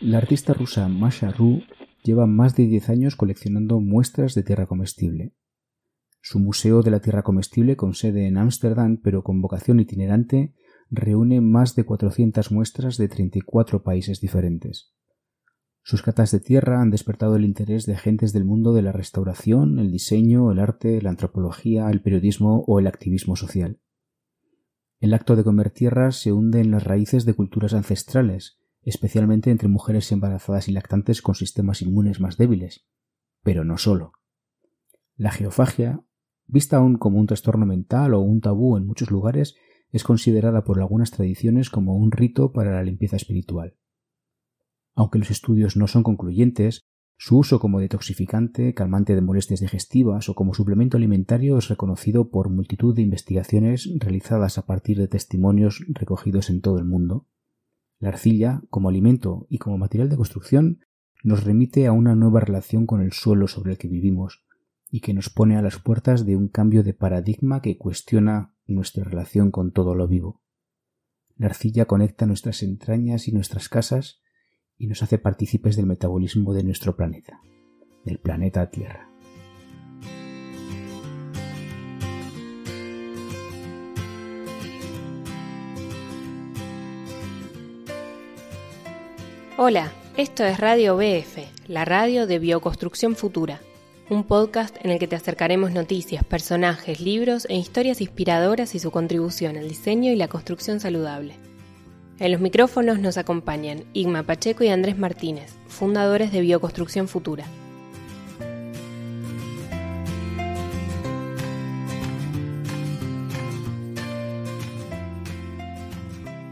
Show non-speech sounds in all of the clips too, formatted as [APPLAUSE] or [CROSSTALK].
La artista rusa Masha Ru lleva más de 10 años coleccionando muestras de tierra comestible. Su Museo de la Tierra Comestible, con sede en Ámsterdam pero con vocación itinerante, reúne más de 400 muestras de 34 países diferentes. Sus catas de tierra han despertado el interés de gentes del mundo de la restauración, el diseño, el arte, la antropología, el periodismo o el activismo social. El acto de comer tierra se hunde en las raíces de culturas ancestrales, especialmente entre mujeres embarazadas y lactantes con sistemas inmunes más débiles. Pero no solo. La geofagia, vista aún como un trastorno mental o un tabú en muchos lugares, es considerada por algunas tradiciones como un rito para la limpieza espiritual. Aunque los estudios no son concluyentes, su uso como detoxificante, calmante de molestias digestivas o como suplemento alimentario es reconocido por multitud de investigaciones realizadas a partir de testimonios recogidos en todo el mundo. La arcilla, como alimento y como material de construcción, nos remite a una nueva relación con el suelo sobre el que vivimos y que nos pone a las puertas de un cambio de paradigma que cuestiona nuestra relación con todo lo vivo. La arcilla conecta nuestras entrañas y nuestras casas y nos hace partícipes del metabolismo de nuestro planeta, del planeta Tierra. Hola, esto es Radio BF, la radio de Bioconstrucción Futura, un podcast en el que te acercaremos noticias, personajes, libros e historias inspiradoras y su contribución al diseño y la construcción saludable. En los micrófonos nos acompañan Igma Pacheco y Andrés Martínez, fundadores de Bioconstrucción Futura.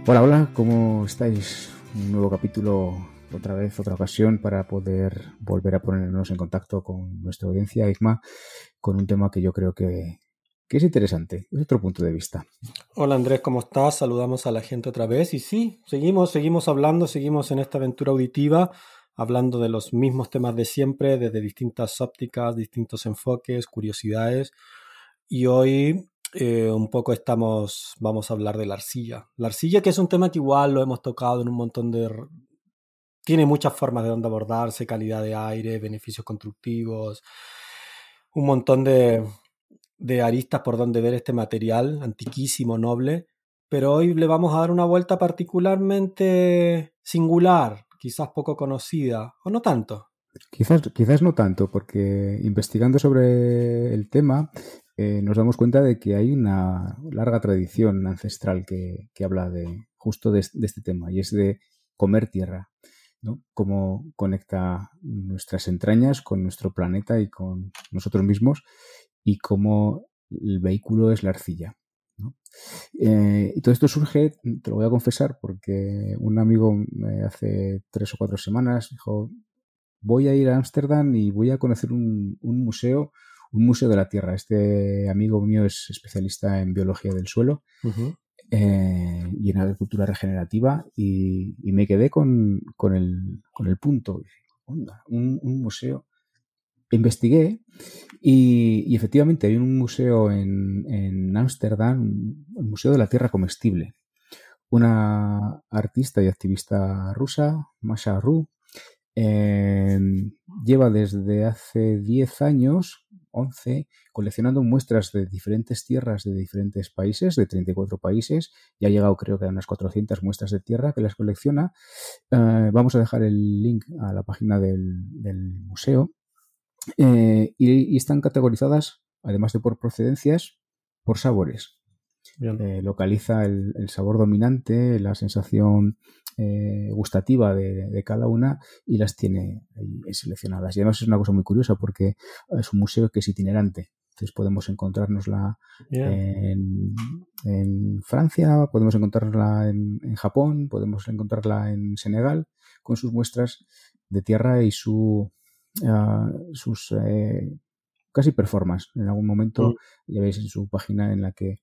Hola, hola, ¿cómo estáis? Un nuevo capítulo, otra vez, otra ocasión para poder volver a ponernos en contacto con nuestra audiencia, Igma, con un tema que yo creo que, que es interesante, es otro punto de vista. Hola Andrés, ¿cómo estás? Saludamos a la gente otra vez y sí, seguimos, seguimos hablando, seguimos en esta aventura auditiva, hablando de los mismos temas de siempre, desde distintas ópticas, distintos enfoques, curiosidades. Y hoy eh, un poco estamos, vamos a hablar de la arcilla. La arcilla que es un tema que igual lo hemos tocado en un montón de... Tiene muchas formas de dónde abordarse, calidad de aire, beneficios constructivos, un montón de, de aristas por donde ver este material antiquísimo, noble, pero hoy le vamos a dar una vuelta particularmente singular, quizás poco conocida, o no tanto. Quizás, quizás no tanto, porque investigando sobre el tema eh, nos damos cuenta de que hay una larga tradición ancestral que, habla de justo de, este tema, y es de comer tierra, ¿no? Cómo conecta nuestras entrañas con nuestro planeta y con nosotros mismos, y cómo el vehículo es la arcilla. Eh, y todo esto surge, te lo voy a confesar, porque un amigo hace tres o cuatro semanas dijo, voy a ir a Ámsterdam y voy a conocer un, museo, un museo de la Tierra. Este amigo mío es especialista en biología del suelo eh, y en agricultura regenerativa y, me quedé con, el, punto. un museo investigué y, efectivamente hay un museo en Ámsterdam, el Museo de la Tierra Comestible. Una artista y activista rusa, Masha Ru, em, lleva desde hace 10 años, 11, coleccionando muestras de diferentes tierras de diferentes países, de 34 países, y ha llegado creo que a unas 400 muestras de tierra que las colecciona. Eh, vamos a dejar el link a la página del museo eh, y, están categorizadas, además de por procedencias, por sabores. Eh, localiza el, sabor dominante, la sensación eh, gustativa de, cada una y las tiene ahí seleccionadas. Y además es una cosa muy curiosa porque es un museo que es itinerante. Entonces podemos encontrárnosla en, Francia, podemos encontrarla en, en, Japón, podemos encontrarla en Senegal con sus muestras de tierra y su sus eh, casi performance. En algún momento mm. ya veis en su página en la que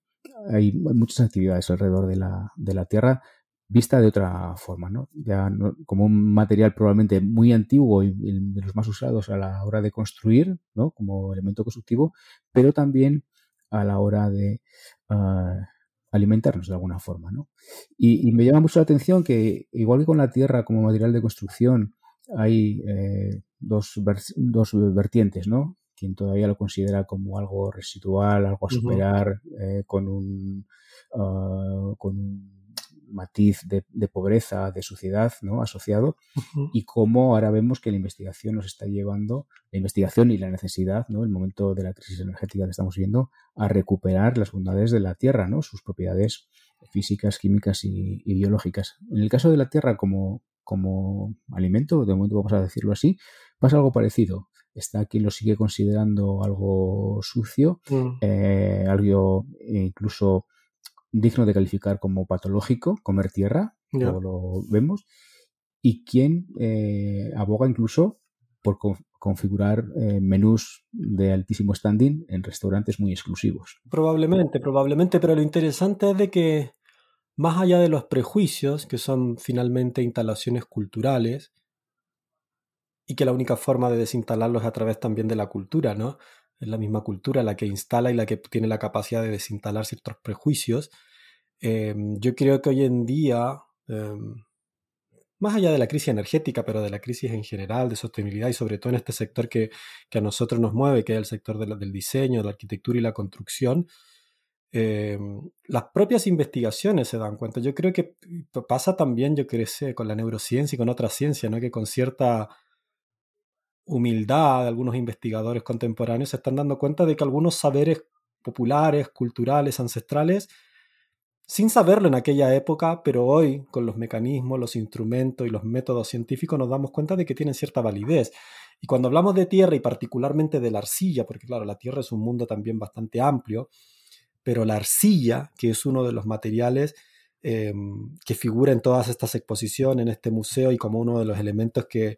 hay muchas actividades alrededor de la, de la Tierra vista de otra forma, ¿no? Ya como un material probablemente muy antiguo y de los más usados a la hora de construir, ¿no? Como elemento constructivo, pero también a la hora de ah, alimentarnos de alguna forma. ¿no? Y, me llama mucho la atención que, igual que con la tierra como material de construcción, hay eh, dos, dos vertientes, ¿no? Quien todavía lo considera como algo residual, algo a superar, eh, con un, ah, con un matiz de, pobreza, de suciedad ¿no? asociado, y cómo ahora vemos que la investigación nos está llevando, la investigación y la necesidad, ¿no? el momento de la crisis energética que estamos viendo, a recuperar las bondades de la Tierra, ¿no? sus propiedades físicas, químicas y, biológicas. En el caso de la Tierra como, como alimento, de momento vamos a decirlo así, pasa algo parecido. Está quien lo sigue considerando algo sucio, mm. eh, algo incluso digno de calificar como patológico, comer tierra, lo vemos, y quien eh, aboga incluso por configurar eh, menús de altísimo standing en restaurantes muy exclusivos. Probablemente, probablemente, pero lo interesante es de que más allá de los prejuicios, que son finalmente instalaciones culturales, y que la única forma de desinstalarlos es a través también de la cultura, ¿no? es la misma cultura la que instala y la que tiene la capacidad de desinstalar ciertos prejuicios. Em, yo creo que hoy en día, em, más allá de la crisis energética, pero de la crisis en general, de sostenibilidad y sobre todo en este sector que, a nosotros nos mueve, que es el sector del diseño, de la arquitectura y la construcción, em, las propias investigaciones se dan cuenta. Yo creo que pasa también, yo creo, con la neurociencia y con otras ciencias, ¿no? que con cierta humildad algunos investigadores contemporáneos se están dando cuenta de que algunos saberes populares, culturales, ancestrales, sin saberlo en aquella época, pero hoy con los mecanismos, los instrumentos y los métodos científicos nos damos cuenta de que tienen cierta validez. Y cuando hablamos de tierra y particularmente de la arcilla, porque claro, la tierra es un mundo también bastante amplio, pero la arcilla, que es uno de los materiales em, que figura en todas estas exposiciones, en este museo y como uno de los elementos que,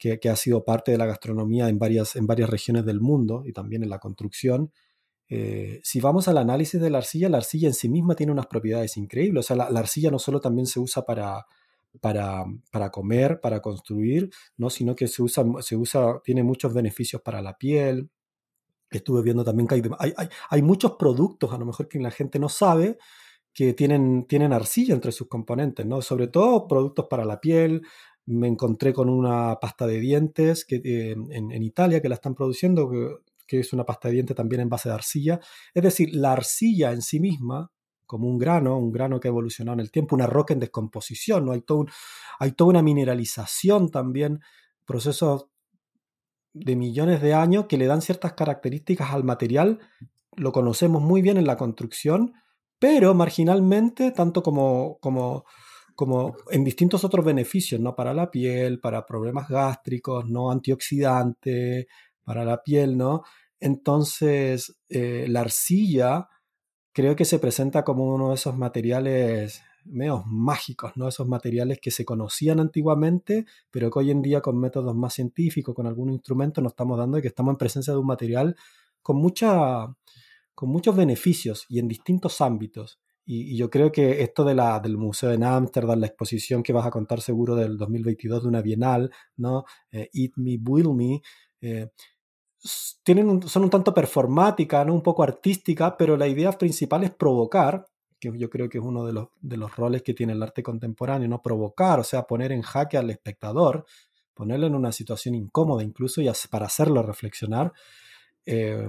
que, ha sido parte de la gastronomía en varias, en varias regiones del mundo y también en la construcción. Eh, si vamos al análisis de la arcilla, la arcilla en sí misma tiene unas propiedades increíbles. O sea, la, arcilla no solo también se usa para, para, para, comer, para construir, ¿no? sino que se usa, se usa, tiene muchos beneficios para la piel. Estuve viendo también que hay, hay, hay muchos productos, a lo mejor que la gente no sabe, que tienen, tienen arcilla entre sus componentes, ¿no? Sobre todo productos para la piel, me encontré con una pasta de dientes que, eh, en, Italia que la están produciendo, que, es una pasta de dientes también en base de arcilla. Es decir, la arcilla en sí misma, como un grano, un grano que ha evolucionado en el tiempo, una roca en descomposición, ¿no? hay, todo hay toda una mineralización también, procesos de millones de años que le dan ciertas características al material, lo conocemos muy bien en la construcción, pero marginalmente, tanto como, como como en distintos otros beneficios, ¿no? Para la piel, para problemas gástricos, ¿no? Antioxidante, para la piel, ¿no? Entonces, eh, la arcilla creo que se presenta como uno de esos materiales medio mágicos, ¿no? Esos materiales que se conocían antiguamente, pero que hoy en día con métodos más científicos, con algún instrumento, nos estamos dando de que estamos en presencia de un material con, mucha, con muchos beneficios y en distintos ámbitos. Y, yo creo que esto de la, del Museo en Ámsterdam, la exposición que vas a contar seguro del 2022 de una bienal, ¿no? Eh, Eat Me, Will Me, eh, tienen son un tanto performática, ¿no? un poco artística, pero la idea principal es provocar, que yo creo que es uno de los, de los roles que tiene el arte contemporáneo, ¿no? provocar, o sea, poner en jaque al espectador, ponerlo en una situación incómoda incluso y para hacerlo reflexionar, eh,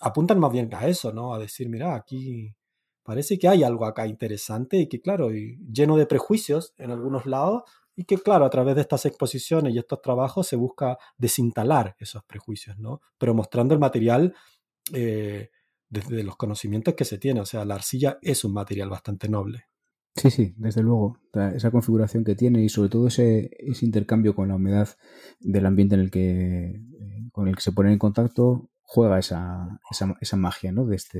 apuntan más bien a eso, ¿no? a decir, mira, aquí parece que hay algo acá interesante y que, claro, lleno de prejuicios en algunos lados y que, claro, a través de estas exposiciones y estos trabajos se busca desinstalar esos prejuicios, ¿no? Pero mostrando el material eh, desde los conocimientos que se tiene. O sea, la arcilla es un material bastante noble. Sí, sí, desde luego. Esa configuración que tiene y sobre todo ese, ese intercambio con la humedad del ambiente en el que, eh, con el que se pone en contacto juega esa, esa, esa magia ¿no? de este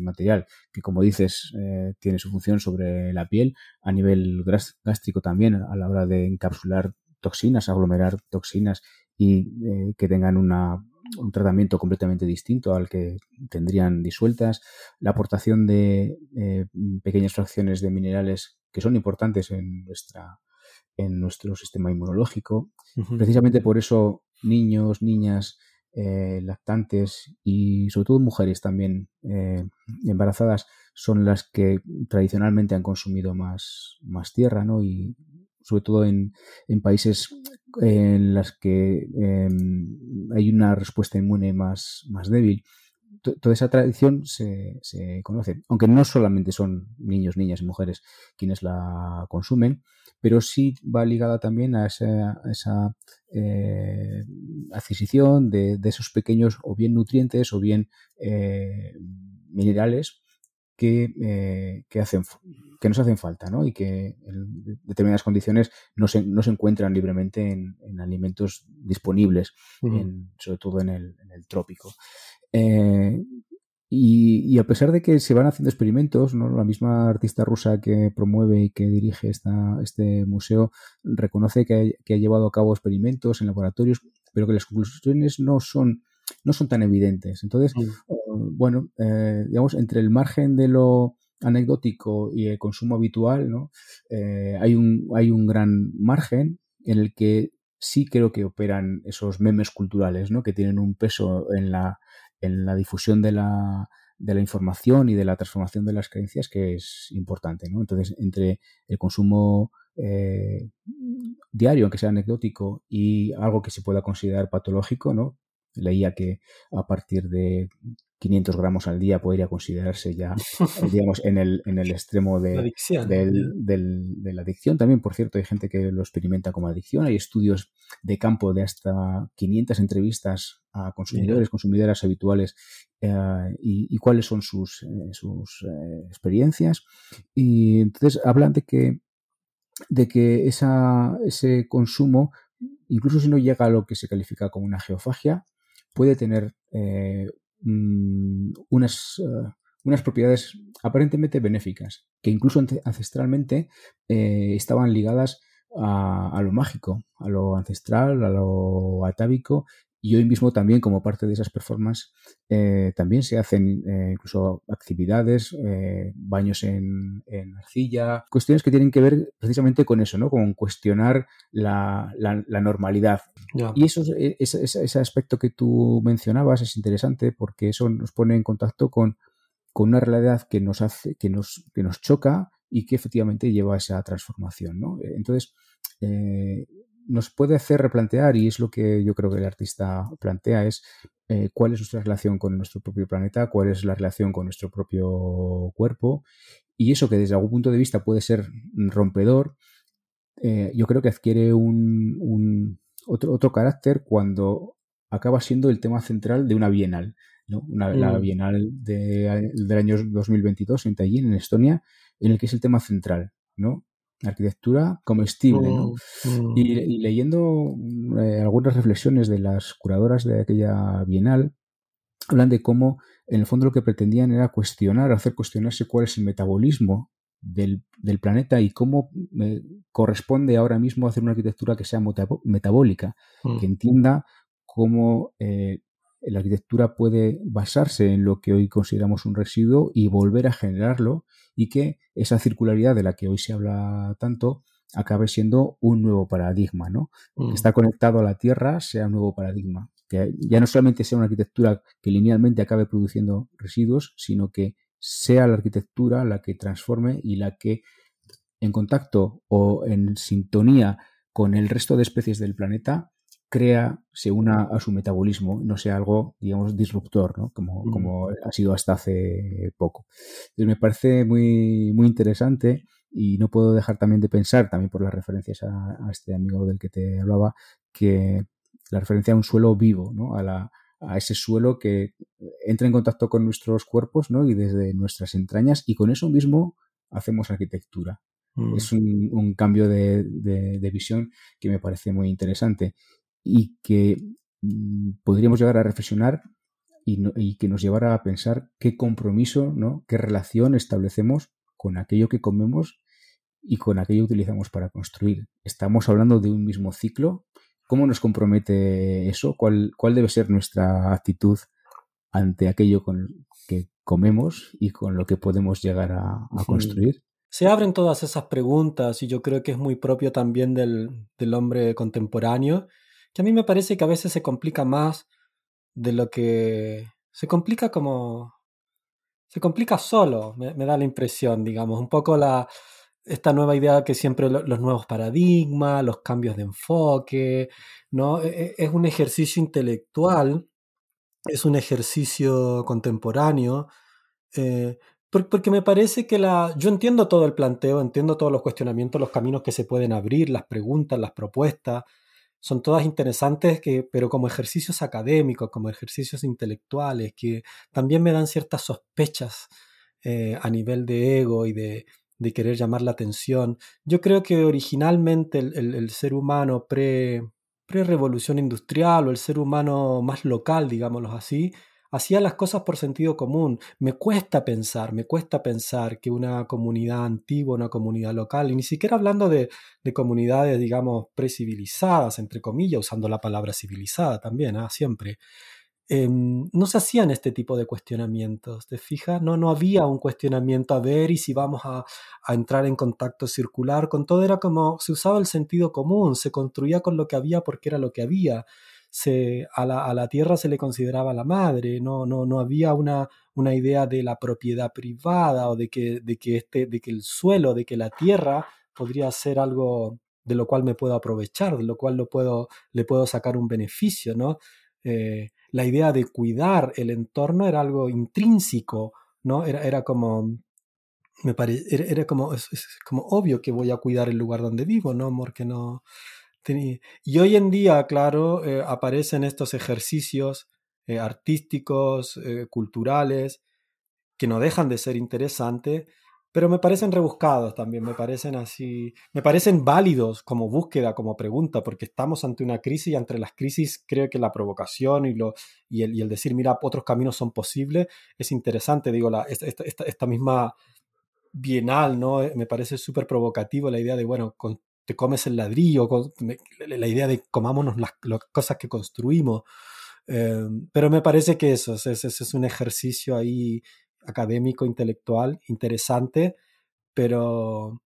mm. material, que como dices, eh, tiene su función sobre la piel, a nivel gástrico también, a la hora de encapsular toxinas, aglomerar toxinas y eh, que tengan una, un tratamiento completamente distinto al que tendrían disueltas, la aportación de eh, pequeñas fracciones de minerales que son importantes en nuestra en nuestro sistema inmunológico. Precisamente por eso niños, niñas eh, lactantes y sobre todo mujeres también eh, embarazadas son las que tradicionalmente han consumido más, más tierra, ¿no? Y sobre todo en, en países en las que em, hay una respuesta inmune más, más débil. Toda esa tradición se, se, conoce, aunque no solamente son niños, niñas y mujeres quienes la consumen, pero sí va ligada también a esa, esa eh, adquisición de, esos pequeños o bien nutrientes o bien eh, minerales que, eh, que, hacen, que nos hacen falta ¿no? y que en determinadas condiciones no se, no se encuentran libremente en, alimentos disponibles, sobre todo en el, en el trópico. Eh, y, a pesar de que se van haciendo experimentos, ¿no? la misma artista rusa que promueve y que dirige esta, este museo reconoce que ha, llevado a cabo experimentos en laboratorios, pero que las conclusiones no son, no son tan evidentes. Entonces, mm. uh, bueno, eh, digamos, entre el margen de lo anecdótico y el consumo habitual, ¿no? Eh, hay, un, hay un gran margen en el que sí creo que operan esos memes culturales, ¿no? Que tienen un peso en la, en la difusión de la, de la información y de la transformación de las creencias que es importante. ¿no? Entonces, entre el consumo eh, diario, aunque sea anecdótico, y algo que se pueda considerar patológico, ¿no? Leía que a partir de 500 gramos al día podría considerarse ya, [LAUGHS] digamos, en el, en el extremo de, la de la adicción. También, por cierto, hay gente que lo experimenta como adicción. Hay estudios de campo de hasta 500 entrevistas a consumidores, consumidoras habituales eh, y, cuáles son sus, eh, sus eh, experiencias. Y entonces hablan de que, de que esa, ese consumo, incluso si no llega a lo que se califica como una geofagia, puede tener Mm, unas, eh, unas propiedades aparentemente benéficas, que incluso ancestralmente eh, estaban ligadas a, a, lo mágico, a lo ancestral, a lo atávico y hoy mismo también, como parte de esas performances, eh, también se hacen eh, incluso actividades, eh, baños en, arcilla, cuestiones que tienen que ver precisamente con eso, ¿no? Con cuestionar la, normalidad. Y eso, ese, ese, aspecto que tú mencionabas es interesante porque eso nos pone en contacto con, con una realidad que nos hace, que nos, que nos choca y que efectivamente lleva a esa transformación, ¿no? Entonces, nos puede hacer replantear, y es lo que yo creo que el artista plantea, es eh, cuál es nuestra relación con nuestro propio planeta, cuál es la relación con nuestro propio cuerpo, y eso que desde algún punto de vista puede ser rompedor, eh, yo creo que adquiere un, otro, otro carácter cuando acaba siendo el tema central de una bienal. ¿no? Una, La mm. bienal de, del año 2022 en Tallinn, en Estonia, en el que es el tema central. ¿no? Arquitectura comestible. ¿no? Mm, mm. Y, leyendo eh, algunas reflexiones de las curadoras de aquella bienal, hablan de cómo en el fondo lo que pretendían era cuestionar, hacer cuestionarse cuál es el metabolismo del, planeta y cómo eh, corresponde ahora mismo hacer una arquitectura que sea metabólica, mm. que entienda cómo eh, la arquitectura puede basarse en lo que hoy consideramos un residuo y volver a generarlo y que esa circularidad de la que hoy se habla tanto acabe siendo un nuevo paradigma, ¿no? Que mm. está conectado a la Tierra sea un nuevo paradigma. Que ya no solamente sea una arquitectura que linealmente acabe produciendo residuos, sino que sea la arquitectura la que transforme y la que en contacto o en sintonía con el resto de especies del planeta crea, se una a su metabolismo, no sea algo, digamos, disruptor, ¿no? Como, mm. como ha sido hasta hace poco. Entonces me parece muy, muy interesante y no puedo dejar también de pensar, también por las referencias a, este amigo del que te hablaba, que la referencia a un suelo vivo, ¿no? A, la, a ese suelo que entra en contacto con nuestros cuerpos, ¿no? Y desde nuestras entrañas y con eso mismo hacemos arquitectura. Mm. Es un, un cambio de, de, de, visión que me parece muy interesante y que mm, podríamos llegar a reflexionar y, que nos llevara a pensar qué compromiso, ¿no? qué relación establecemos con aquello que comemos y con aquello que utilizamos para construir. Estamos hablando de un mismo ciclo. ¿Cómo nos compromete eso? ¿Cuál, cuál debe ser nuestra actitud ante aquello con que comemos y con lo que podemos llegar a, construir? Se abren todas esas preguntas y yo creo que es muy propio también del, del hombre contemporáneo que a mí me parece que a veces se complica más de lo que se complica como... Se complica solo, me, da la impresión, digamos, un poco la, esta nueva idea que siempre los nuevos paradigmas, los cambios de enfoque, ¿no? E, e, es un ejercicio intelectual, es un ejercicio contemporáneo, eh, porque me parece que la... Yo entiendo todo el planteo, entiendo todos los cuestionamientos, los caminos que se pueden abrir, las preguntas, las propuestas, son todas interesantes, que, pero como ejercicios académicos, como ejercicios intelectuales, que también me dan ciertas sospechas eh, a nivel de ego y de, de, querer llamar la atención. Yo creo que originalmente el, el ser humano pre, pre-revolución industrial o el ser humano más local, digámoslo así, hacía las cosas por sentido común. Me cuesta pensar, me cuesta pensar que una comunidad antigua, una comunidad local, y ni siquiera hablando de, comunidades, digamos, precivilizadas, entre comillas, usando la palabra civilizada también, ¿ah? siempre, em, no se hacían este tipo de cuestionamientos, ¿te fijas? No, no había un cuestionamiento a ver y si vamos a, entrar en contacto circular con todo, era como se usaba el sentido común, se construía con lo que había porque era lo que había se, a, la, a, la, tierra se le consideraba la madre, no, no, no había una, una idea de la propiedad privada o de que, de, que este, de que el suelo, de que la tierra podría ser algo de lo cual me puedo aprovechar, de lo cual lo puedo, le puedo sacar un beneficio, ¿no? Eh, la idea de cuidar el entorno era algo intrínseco, ¿no? Era, era como, me parece, era, como, es, como obvio que voy a cuidar el lugar donde vivo, ¿no? Porque no, y hoy en día, claro, eh, aparecen estos ejercicios eh, artísticos, eh, culturales, que no dejan de ser interesantes, pero me parecen rebuscados también, me parecen así, me parecen válidos como búsqueda, como pregunta, porque estamos ante una crisis y entre las crisis creo que la provocación y, lo, y, el, y el decir, mira, otros caminos son posibles, es interesante, digo, la, esta, esta, esta misma bienal, ¿no? Me parece súper provocativo la idea de, bueno, con, te comes el ladrillo, la idea de comámonos las, cosas que construimos. Em, pero me parece que eso es, es, un ejercicio ahí académico, intelectual, interesante, pero,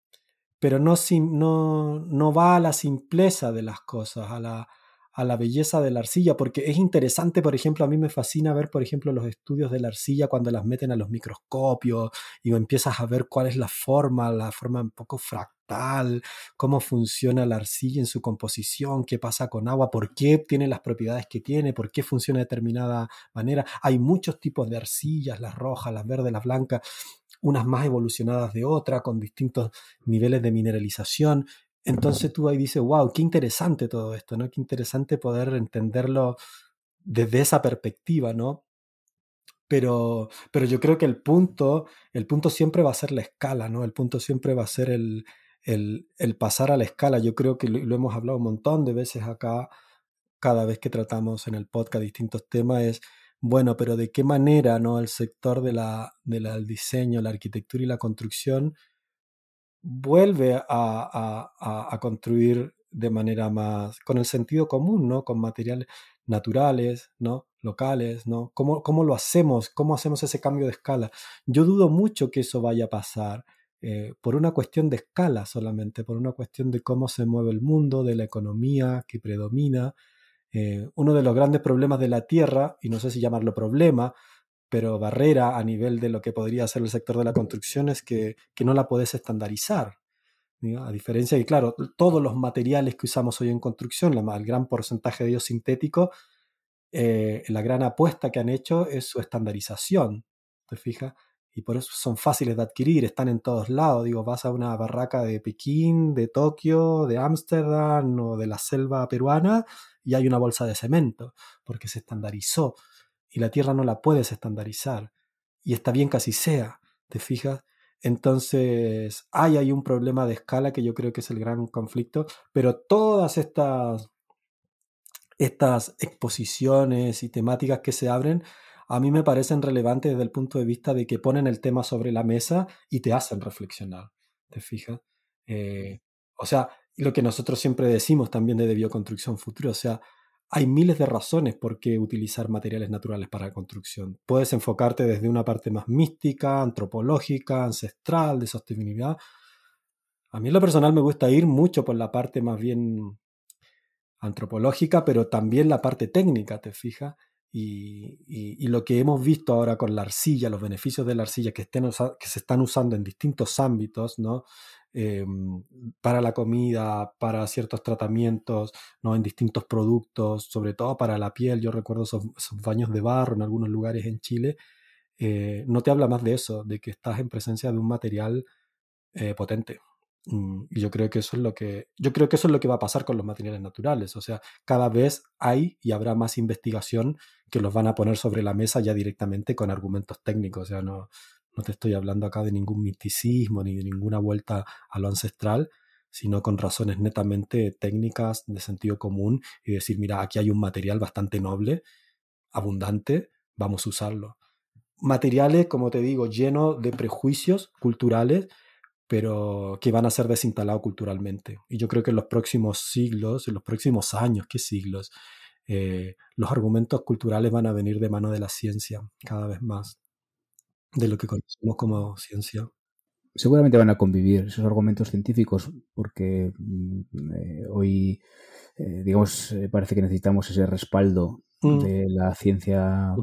pero no, no, no va a la simpleza de las cosas, a la, a la belleza de la arcilla, porque es interesante, por ejemplo, a mí me fascina ver, por ejemplo, los estudios de la arcilla cuando las meten a los microscopios y empiezas a ver cuál es la forma, la forma un poco cómo funciona la arcilla en su composición, qué pasa con agua, por qué tiene las propiedades que tiene, por qué funciona de determinada manera. Hay muchos tipos de arcillas, las rojas, las verdes, las blancas unas más evolucionadas de otras, con distintos niveles de mineralización. Entonces tú ahí dices, wow, qué interesante todo esto, ¿no? Qué interesante poder entenderlo desde esa perspectiva, ¿no? Pero, pero yo creo que el punto, el punto siempre va a ser la escala, ¿no? El punto siempre va a ser el, el, pasar a la escala. Yo creo que lo, hemos hablado un montón de veces acá, cada vez que tratamos en el podcast distintos temas, es, bueno, pero de qué manera, ¿no? El sector de la, del diseño, la arquitectura y la construcción vuelve a, a, a, construir de manera más, con el sentido común, ¿no? Con materiales naturales, ¿no? Locales, ¿no? ¿Cómo, ¿Cómo, lo hacemos? ¿Cómo hacemos ese cambio de escala? Yo dudo mucho que eso vaya a pasar eh, por una cuestión de escala solamente, por una cuestión de cómo se mueve el mundo, de la economía que predomina. Eh, uno de los grandes problemas de la Tierra, y no sé si llamarlo problema, pero barrera a nivel de lo que podría ser el sector de la construcción es que, no la puedes estandarizar. A diferencia de, claro, todos los materiales que usamos hoy en construcción, el gran porcentaje de ellos sintéticos, eh, la gran apuesta que han hecho es su estandarización, ¿te fijas? Y por eso son fáciles de adquirir, están en todos lados. Digo, vas a una barraca de Pekín, de Tokio, de Ámsterdam o de la selva peruana y hay una bolsa de cemento, porque se estandarizó y la Tierra no la puedes estandarizar. Y está bien que así sea, ¿te fijas? Entonces, hay ahí un problema de escala que yo creo que es el gran conflicto, pero todas estas, estas exposiciones y temáticas que se abren, a mí me parecen relevantes desde el punto de vista de que ponen el tema sobre la mesa y te hacen reflexionar, ¿te fijas? Eh, o sea, lo que nosotros siempre decimos también de bioconstrucción futura, o sea, hay miles de razones por qué utilizar materiales naturales para la construcción. Puedes enfocarte desde una parte más mística, antropológica, ancestral, de sostenibilidad. A mí en lo personal me gusta ir mucho por la parte más bien antropológica, pero también la parte técnica, ¿te fijas? Y, lo que hemos visto ahora con la arcilla, los beneficios de la arcilla que, estén que se están usando en distintos ámbitos, ¿no? Em, para la comida, para ciertos tratamientos, ¿no? en distintos productos, sobre todo para la piel. Yo recuerdo esos, baños de barro en algunos lugares en Chile. Eh, no te habla más de eso, de que estás en presencia de un material eh, potente. Mm, yo creo que eso es lo que yo creo que eso es lo que va a pasar con los materiales naturales. O sea, cada vez hay y habrá más investigación que los van a poner sobre la mesa ya directamente con argumentos técnicos. O sea, no, no te estoy hablando acá de ningún miticismo ni de ninguna vuelta a lo ancestral, sino con razones netamente técnicas de sentido común y decir, mira, aquí hay un material bastante noble, abundante, vamos a usarlo. Materiales, como te digo, llenos de prejuicios culturales pero que van a ser desinstalados culturalmente. Y yo creo que en los próximos siglos, en los próximos años, ¿qué siglos? Eh, los argumentos culturales van a venir de mano de la ciencia cada vez más, de lo que conocemos como ciencia. Seguramente van a convivir esos argumentos científicos porque mm, eh, hoy, eh, digamos, parece que necesitamos ese respaldo mm. de la ciencia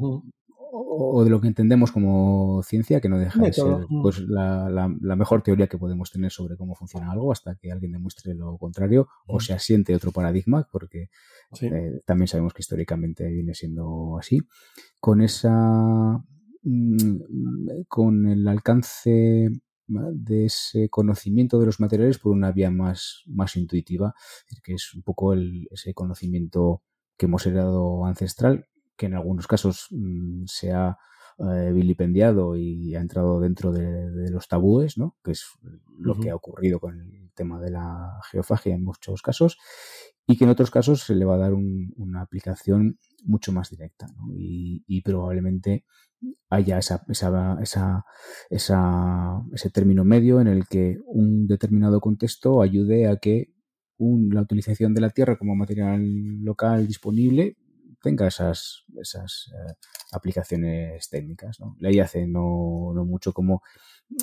o de lo que entendemos como ciencia, que no deja de ser pues, la, la, mejor teoría que podemos tener sobre cómo funciona algo hasta que alguien demuestre lo contrario o se asiente otro paradigma, porque eh, también sabemos que históricamente viene siendo así. Con esa. Mm, con el alcance de ese conocimiento de los materiales por una vía más, más intuitiva, que es un poco el, ese conocimiento que hemos heredado ancestral, que en algunos casos mm, se ha eh, vilipendiado y ha entrado dentro de, los tabúes, ¿no? que es lo que ha ocurrido con el tema de la geofagia en muchos casos, y que en otros casos se le va a dar una aplicación mucho más directa y, probablemente haya esa, esa, esa, ese término medio en el que un determinado contexto ayude a que la utilización de la tierra como material local disponible tenga esas, esas eh, aplicaciones técnicas. ¿no? Ley hace no, no, mucho como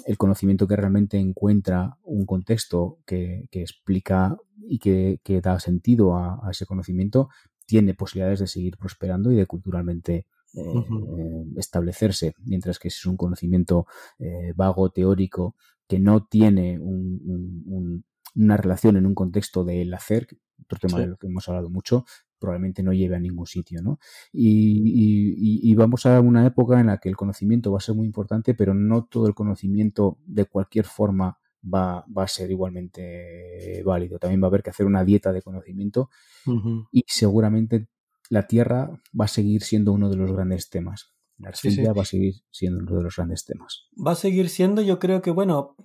el conocimiento que realmente encuentra un contexto que, que explica y que, que, da sentido a, ese conocimiento tiene posibilidades de seguir prosperando y de culturalmente eh, eh, establecerse, mientras que si es un conocimiento vago, teórico, que no tiene un, una relación en un contexto del hacer, otro tema de lo que hemos hablado mucho, probablemente no lleve a ningún sitio, ¿no? Y, vamos a una época en la que el conocimiento va a ser muy importante, pero no todo el conocimiento de cualquier forma va, a ser igualmente válido. También va a haber que hacer una dieta de conocimiento y seguramente la Tierra va a seguir siendo uno de los grandes temas. La arcilla va a seguir siendo uno de los grandes temas. Va a seguir siendo, yo creo que, bueno,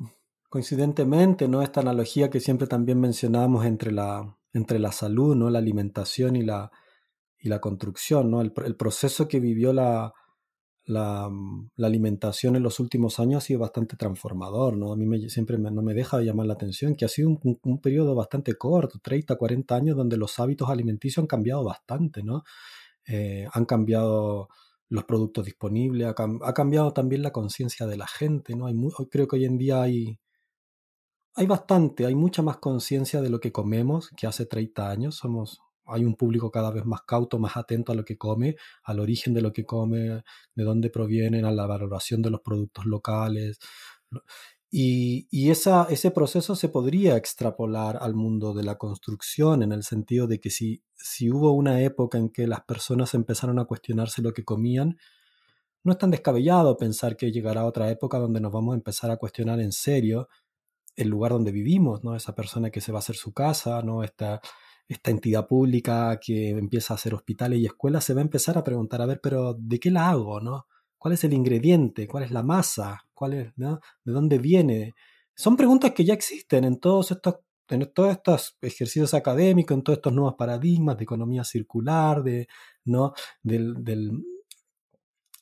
coincidentemente, ¿no? Esta analogía que siempre también mencionábamos entre la, entre la salud, ¿no? la alimentación y la, y la construcción, ¿no? el, proceso que vivió la, la, la, alimentación en los últimos años ha sido bastante transformador. ¿no? A mí me, siempre no me deja de llamar la atención que ha sido un, un, periodo bastante corto, 30, 40 años, donde los hábitos alimenticios han cambiado bastante. ¿no? Eh, han cambiado los productos disponibles, ha, ha cambiado también la conciencia de la gente. ¿no? Hay creo que hoy en día hay hay bastante, hay mucha más conciencia de lo que comemos que hace 30 años. Somos, hay un público cada vez más cauto, más atento a lo que come, al origen de lo que come, de dónde provienen, a la valoración de los productos locales. Y, y esa, ese proceso se podría extrapolar al mundo de la construcción, en el sentido de que si, si hubo una época en que las personas empezaron a cuestionarse lo que comían, no es tan descabellado pensar que llegará otra época donde nos vamos a empezar a cuestionar en serio el lugar donde vivimos, ¿no? Esa persona que se va a hacer su casa, ¿no? Esta, esta entidad pública que empieza a hacer hospitales y escuelas, se va a empezar a preguntar, a ver, pero ¿de qué la hago, no? ¿Cuál es el ingrediente? ¿Cuál es la masa? ¿Cuál es, ¿no? ¿De dónde viene? Son preguntas que ya existen en todos estos en todos estos ejercicios académicos, en todos estos nuevos paradigmas de economía circular, de, ¿no? del,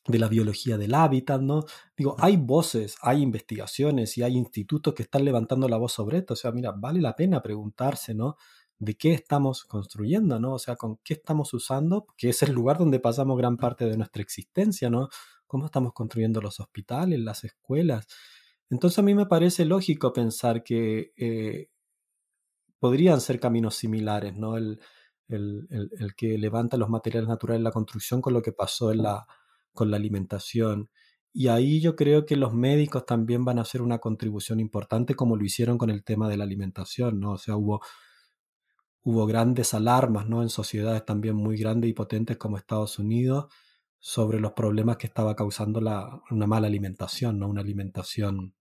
de la biología del hábitat, ¿no? Digo, hay voces, hay investigaciones y hay institutos que están levantando la voz sobre esto. O sea, mira, vale la pena preguntarse, ¿no? De qué estamos construyendo, ¿no? O sea, con qué estamos usando, que es el lugar donde pasamos gran parte de nuestra existencia, ¿no? ¿Cómo estamos construyendo los hospitales, las escuelas? Entonces a mí me parece lógico pensar que eh, podrían ser caminos similares, ¿no? El, el, que levanta los materiales naturales en la construcción con lo que pasó en la, con la alimentación. Y ahí yo creo que los médicos también van a hacer una contribución importante como lo hicieron con el tema de la alimentación, ¿no? O sea, hubo, hubo grandes alarmas, ¿no? En sociedades también muy grandes y potentes como Estados Unidos sobre los problemas que estaba causando la, una mala alimentación, ¿no? Una alimentación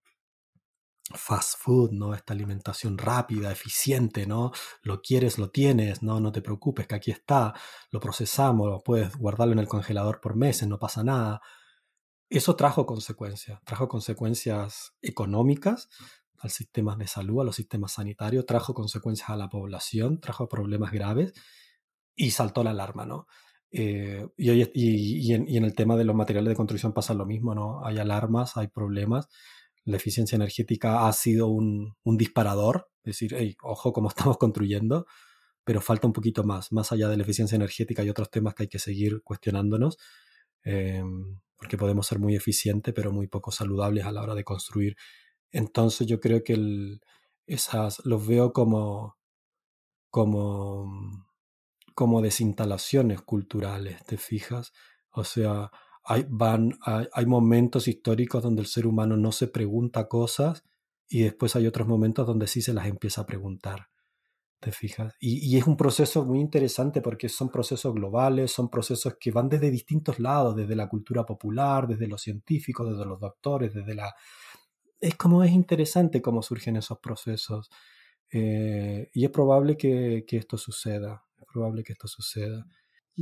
fast food, ¿no? Esta alimentación rápida, eficiente, ¿no? Lo quieres, lo tienes, ¿no? No te preocupes, que aquí está, lo procesamos, puedes guardarlo en el congelador por meses, no pasa nada. Eso trajo consecuencias, trajo consecuencias económicas al sistema de salud, a los sistemas sanitarios, trajo consecuencias a la población, trajo problemas graves y saltó la alarma, ¿no? Eh, y, y, en, y, en, el tema de los materiales de construcción pasa lo mismo, ¿no? Hay alarmas, hay problemas la eficiencia energética ha sido un, disparador, es decir, ojo cómo [LAUGHS] estamos construyendo, pero falta un poquito más, más allá de la eficiencia energética y otros temas que hay que seguir cuestionándonos, em, porque podemos ser muy eficientes, pero muy poco saludables a la hora de construir. Entonces yo creo que esas los veo como, como, como desinstalaciones culturales, ¿te fijas? O sea, hay, van, hay, momentos históricos donde el ser humano no se pregunta cosas y después hay otros momentos donde sí se las empieza a preguntar. ¿Te fijas? Y, es un proceso muy interesante porque son procesos globales, son procesos que van desde distintos lados, desde la cultura popular, desde los científicos, desde los doctores, desde la... Es como es interesante cómo surgen esos procesos. Eh, y es probable que, que, esto suceda, es probable que esto suceda.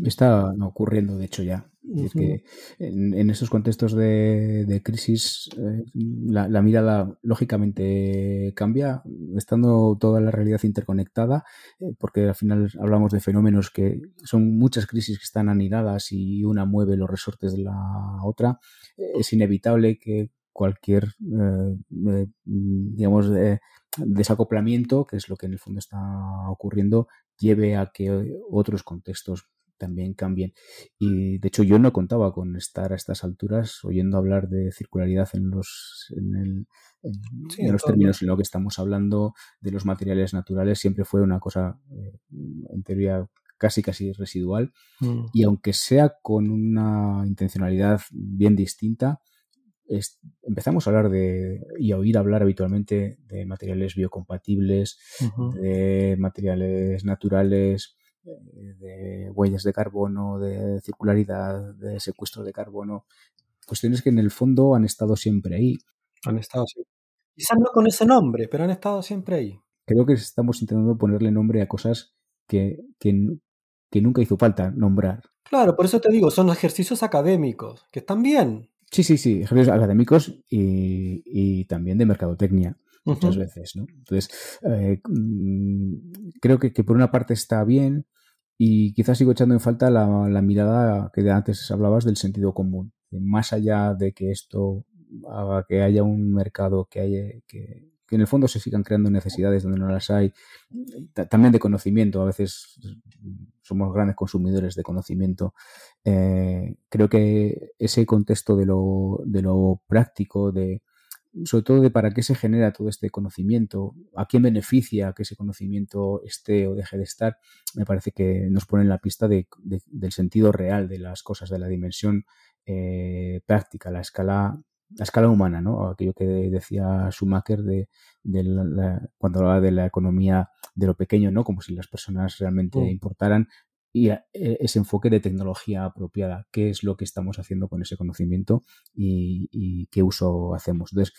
Está ocurriendo, de hecho, ya. Es que en, esos contextos de, crisis eh, la, mirada lógicamente cambia, estando toda la realidad interconectada, eh, porque al final hablamos de fenómenos que son muchas crisis que están anidadas y una mueve los resortes de la otra. es inevitable que cualquier, eh, digamos, desacoplamiento, que es lo que en el fondo está ocurriendo, lleve a que otros contextos también cambien. Y de hecho yo no contaba con estar a estas alturas oyendo hablar de circularidad en los, en el, en, los términos en lo que estamos hablando de los materiales naturales. Siempre fue una cosa, eh, en teoría, casi casi residual. Mm. Y aunque sea con una intencionalidad bien distinta, empezamos a hablar de y a oír hablar habitualmente de materiales biocompatibles, de materiales naturales, de huellas de carbono, de circularidad, de secuestro de carbono, cuestiones que en el fondo han estado siempre ahí. Han estado siempre. Quizás no con ese nombre, pero han estado siempre ahí. Creo que estamos intentando ponerle nombre a cosas que, que, que nunca hizo falta nombrar. Claro, por eso te digo, son ejercicios académicos, que están bien. Sí, sí, sí, ejercicios académicos y, y también de mercadotecnia muchas veces, ¿no? Entonces, eh, mm, creo que, que, por una parte está bien, y quizás sigo echando en falta la, mirada que antes hablabas del sentido común. Más allá de que esto haga que haya un mercado, que haya, que, en el fondo se sigan creando necesidades donde no las hay, también de conocimiento, a veces somos grandes consumidores de conocimiento. Eh, creo que ese contexto de lo, de lo práctico, de, sobre todo de para qué se genera todo este conocimiento, a quién beneficia que ese conocimiento esté o deje de estar, me parece que nos pone en la pista del sentido real de las cosas, de la dimensión eh, práctica, la escala, la escala humana, ¿no? Aquello que decía Schumacher de, cuando hablaba de la economía de lo pequeño, ¿no? Como si las personas realmente importaran, y e, ese enfoque de tecnología apropiada, qué es lo que estamos haciendo con ese conocimiento y, qué uso hacemos. Entonces,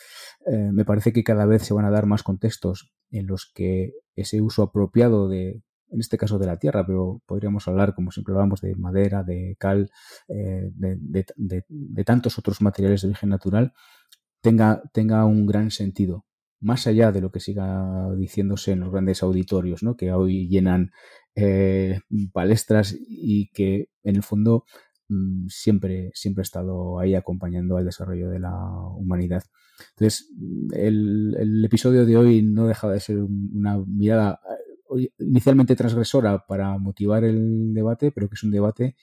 eh, me parece que cada vez se van a dar más contextos en los que ese uso apropiado de, en este caso de la tierra, pero podríamos hablar, como siempre hablamos, de madera, de cal, eh, de, tantos otros materiales de origen natural, tenga, tenga un gran sentido más allá de lo que siga diciéndose en los grandes auditorios, ¿no? que hoy llenan eh, palestras y que en el fondo mm, siempre, siempre ha estado ahí acompañando al desarrollo de la humanidad. Entonces, el, episodio de hoy no deja de ser una mirada eh, inicialmente transgresora para motivar el debate, pero que es un debate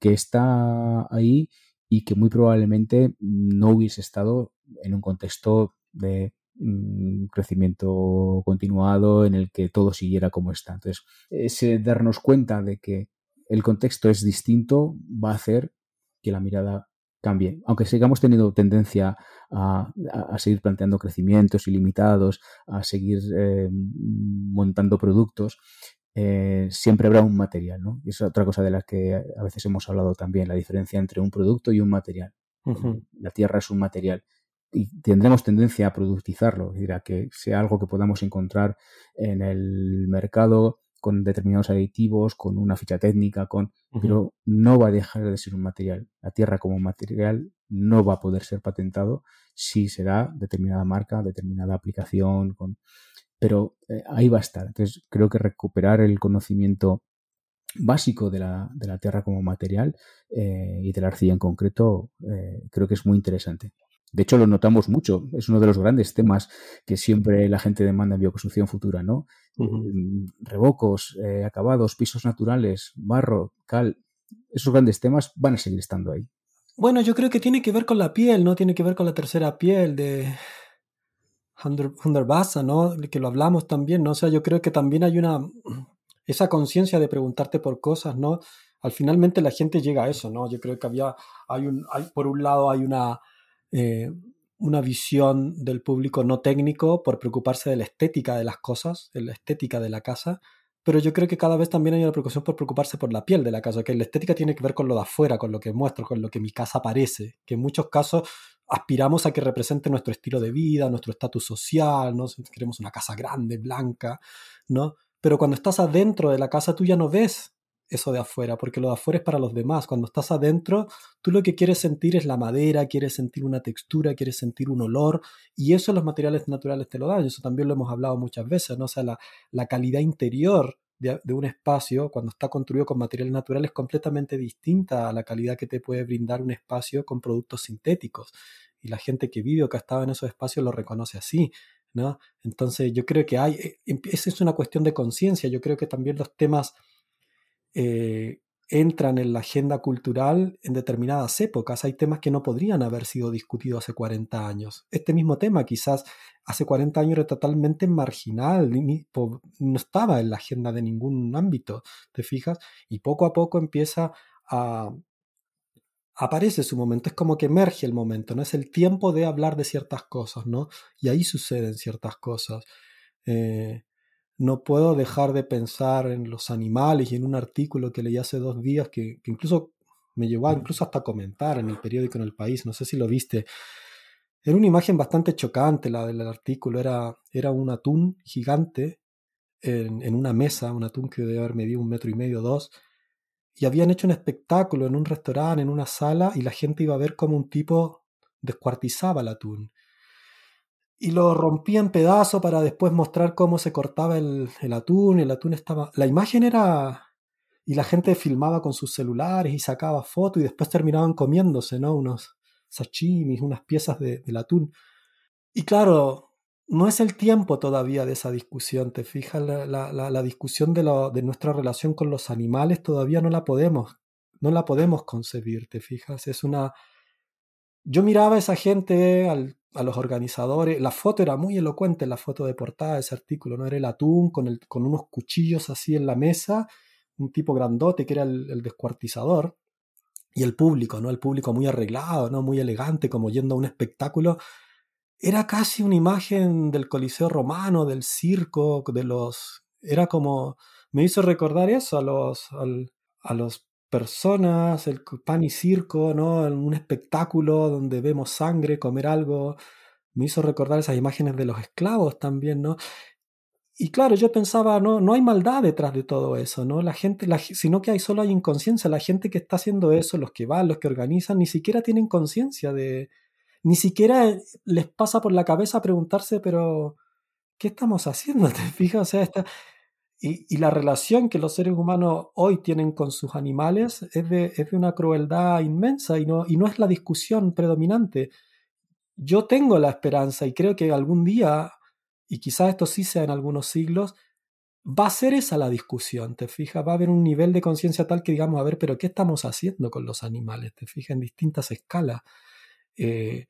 que está ahí y que muy probablemente no hubiese estado en un contexto de un crecimiento continuado en el que todo siguiera como está. Entonces, ese darnos cuenta de que el contexto es distinto va a hacer que la mirada cambie. Aunque sigamos teniendo tendencia a, seguir planteando crecimientos ilimitados, a seguir eh, montando productos, eh, siempre habrá un material, ¿no? Y es otra cosa de la que a veces hemos hablado también, la diferencia entre un producto y un material. La tierra es un material y tendremos tendencia a productizarlo, es decir, a que sea algo que podamos encontrar en el mercado con determinados aditivos, con una ficha técnica, con pero no va a dejar de ser un material. La tierra como material no va a poder ser patentado si será determinada marca, determinada aplicación, con pero eh, ahí va a estar. Entonces, creo que recuperar el conocimiento básico de la, de la tierra como material eh, y de la arcilla en concreto, eh, creo que es muy interesante. De hecho, lo notamos mucho. Es uno de los grandes temas que siempre la gente demanda en bioconstrucción futura, ¿no? Mm, revocos, eh, acabados, pisos naturales, barro, cal. Esos grandes temas van a seguir estando ahí. Bueno, yo creo que tiene que ver con la piel, ¿no? Tiene que ver con la tercera piel de Hunderbassa, ¿no? Que lo hablamos también, ¿no? O sea, yo creo que también hay una... Esa conciencia de preguntarte por cosas, ¿no? Al finalmente la gente llega a eso, ¿no? Yo creo que había... Hay un, hay, por un lado hay una eh, una visión del público no técnico por preocuparse de la estética de las cosas, de la estética de la casa, pero yo creo que cada vez también hay una preocupación por preocuparse por la piel de la casa, que la estética tiene que ver con lo de afuera, con lo que muestro, con lo que mi casa parece, que en muchos casos aspiramos a que represente nuestro estilo de vida, nuestro estatus social, ¿no? queremos una casa grande, blanca, ¿no? Pero cuando estás adentro de la casa tú ya no ves eso de afuera, porque lo de afuera es para los demás. Cuando estás adentro, tú lo que quieres sentir es la madera, quieres sentir una textura, quieres sentir un olor, y eso los materiales naturales te lo dan. Eso también lo hemos hablado muchas veces, ¿no? O sea, la, calidad interior de, un espacio, cuando está construido con materiales naturales, es completamente distinta a la calidad que te puede brindar un espacio con productos sintéticos. Y la gente que vive o que ha estado en esos espacios lo reconoce así. ¿no? Entonces yo creo que hay, eh, esa es una cuestión de conciencia, yo creo que también los temas eh, entran en la agenda cultural en determinadas épocas. Hay temas que no podrían haber sido discutidos hace 40 años. Este mismo tema quizás hace 40 años era totalmente marginal, no estaba en la agenda de ningún ámbito, ¿te fijas? Y poco a poco empieza a... Aparece su momento, es como que emerge el momento, ¿no? Es el tiempo de hablar de ciertas cosas, ¿no? Y ahí suceden ciertas cosas. Eh, no puedo dejar de pensar en los animales y en un artículo que leí hace dos días que, incluso me llevó a incluso hasta comentar en el periódico en el país, no sé si lo viste. Era una imagen bastante chocante la del artículo, era, era un atún gigante en, en una mesa, un atún que debe haber medido un metro y medio, dos, y habían hecho un espectáculo en un restaurante, en una sala, y la gente iba a ver cómo un tipo descuartizaba el atún y lo rompía en pedazos para después mostrar cómo se cortaba el, el, atún. El atún estaba. La imagen era. Y la gente filmaba con sus celulares y sacaba fotos y después terminaban comiéndose, ¿no? Unos sashimis, unas piezas de, del atún. Y claro, no es el tiempo todavía de esa discusión, ¿te fijas? La, la, la, discusión de, de nuestra relación con los animales todavía no la podemos, no la podemos concebir, ¿te fijas? Es una. Yo miraba a esa gente al a los organizadores. La foto era muy elocuente, la foto de portada de ese artículo, ¿no? Era el atún con, el, con unos cuchillos así en la mesa, un tipo grandote que era el, descuartizador, y el público, ¿no? El público muy arreglado, ¿no? Muy elegante, como yendo a un espectáculo. Era casi una imagen del Coliseo Romano, del circo, de los... Era como... Me hizo recordar eso a los, a los personas, el pan y circo, ¿no? Un espectáculo donde vemos sangre, comer algo. Me hizo recordar esas imágenes de los esclavos también, ¿no? Y claro, yo pensaba, no, no hay maldad detrás de todo eso, ¿no? La gente, la, sino que hay solo hay inconsciencia. La gente que está haciendo eso, los que van, los que organizan, ni siquiera tienen conciencia de, ni siquiera les pasa por la cabeza preguntarse, pero ¿qué estamos haciendo? [LAUGHS] ¿Te fijas? O sea, esta, y, la relación que los seres humanos hoy tienen con sus animales es de, es de una crueldad inmensa y no, y no es la discusión predominante. Yo tengo la esperanza y creo que algún día, y quizás esto sí sea en algunos siglos, va a ser esa la discusión, ¿te fijas? Va a haber un nivel de conciencia tal que digamos, a ver, pero ¿qué estamos haciendo con los animales? ¿Te fijas? En distintas escalas. Eh,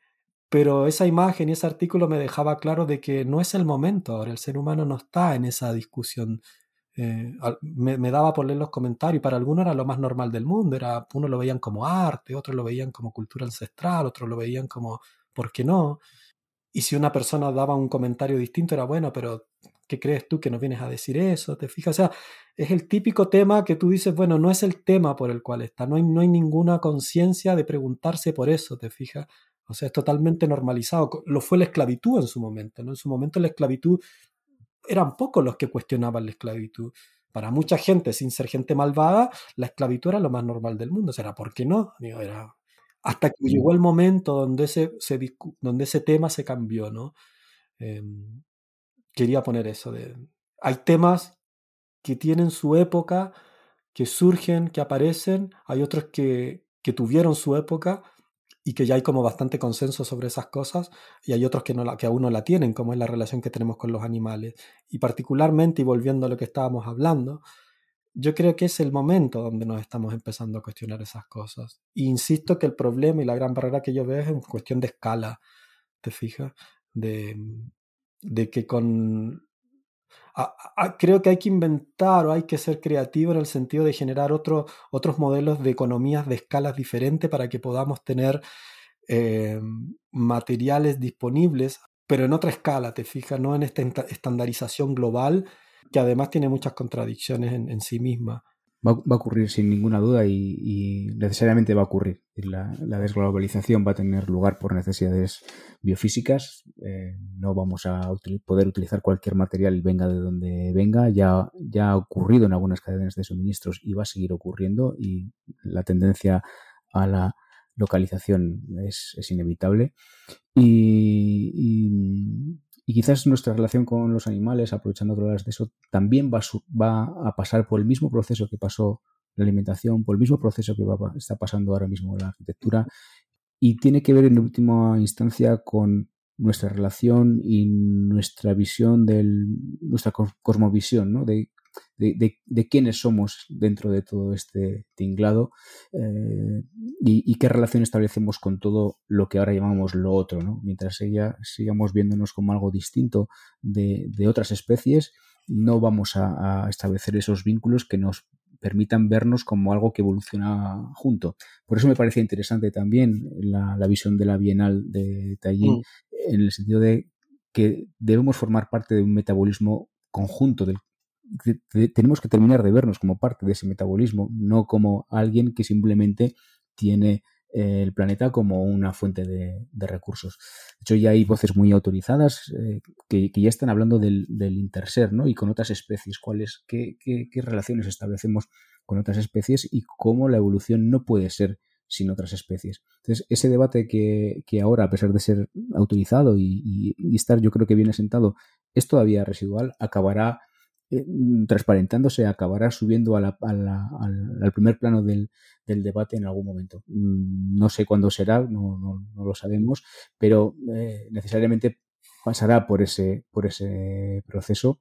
pero esa imagen y ese artículo me dejaba claro de que no es el momento ahora, el ser humano no está en esa discusión. Eh, me, daba por leer los comentarios, para algunos era lo más normal del mundo, era, uno lo veían como arte, otros lo veían como cultura ancestral, otros lo veían como, ¿por qué no? Y si una persona daba un comentario distinto, era bueno, pero ¿qué crees tú que no vienes a decir eso? ¿Te fijas? O sea, es el típico tema que tú dices, bueno, no es el tema por el cual está, no hay, no hay ninguna conciencia de preguntarse por eso, ¿te fijas? O sea, es totalmente normalizado. Lo fue la esclavitud en su momento, ¿no? En su momento la esclavitud eran pocos los que cuestionaban la esclavitud. Para mucha gente, sin ser gente malvada, la esclavitud era lo más normal del mundo. O sea, ¿por qué no? Era... Hasta que llegó el momento donde ese, donde ese tema se cambió, ¿no? Em, quería poner eso. De... Hay temas que tienen su época, que surgen, que aparecen, hay otros que, que tuvieron su época y que ya hay como bastante consenso sobre esas cosas y hay otros que, no la, que aún no la tienen, como es la relación que tenemos con los animales. Y particularmente, y volviendo a lo que estábamos hablando, yo creo que es el momento donde nos estamos empezando a cuestionar esas cosas. Y insisto que el problema y la gran barrera que yo veo es en cuestión de escala, ¿te fijas? De, de que con creo que hay que inventar o hay que ser creativo en el sentido de generar otros modelos de economías de escalas diferentes para que podamos tener eh, materiales disponibles, pero en otra escala, te fijas, no en esta estandarización global que además tiene muchas contradicciones en sí misma va, a ocurrir sin ninguna duda y, necesariamente va a ocurrir. La, desglobalización va a tener lugar por necesidades biofísicas. Eh, no vamos a poder utilizar cualquier material, venga de donde venga. Ya, ya ha ocurrido en algunas cadenas de suministros y va a seguir ocurriendo y la tendencia a la localización es, inevitable. y, y quizás nuestra relación con los animales, aprovechando que hablas de eso, también va, va, a pasar por el mismo proceso que pasó la alimentación, por el mismo proceso que va, está pasando ahora mismo la arquitectura, y tiene que ver en última instancia con nuestra relación y nuestra visión del, nuestra cosmovisión, ¿no? de de, quiénes somos dentro de todo este tinglado eh, y, qué relación establecemos con todo lo que ahora llamamos lo otro, ¿no? Mientras ella sigamos viéndonos como algo distinto de, otras especies, no vamos a, establecer esos vínculos que nos permitan vernos como algo que evoluciona junto. Por eso me parece interesante también la, visión de la Bienal de Tallinn, mm. en el sentido de que debemos formar parte de un metabolismo conjunto del tenemos que terminar de vernos como parte de ese metabolismo, no como alguien que simplemente tiene eh, el planeta como una fuente de, recursos. De hecho, ya hay voces muy autorizadas eh, que, ya están hablando del, interser, ¿no? Y con otras especies, cuáles, qué, relaciones establecemos con otras especies y cómo la evolución no puede ser sin otras especies. Entonces, ese debate que, ahora, a pesar de ser autorizado y, estar, yo creo que viene sentado, es todavía residual, acabará eh, mm, transparentándose, acabará subiendo al, primer plano del, debate en algún momento. Mm, no sé cuándo será, no, lo sabemos, pero eh, necesariamente pasará por ese, por ese proceso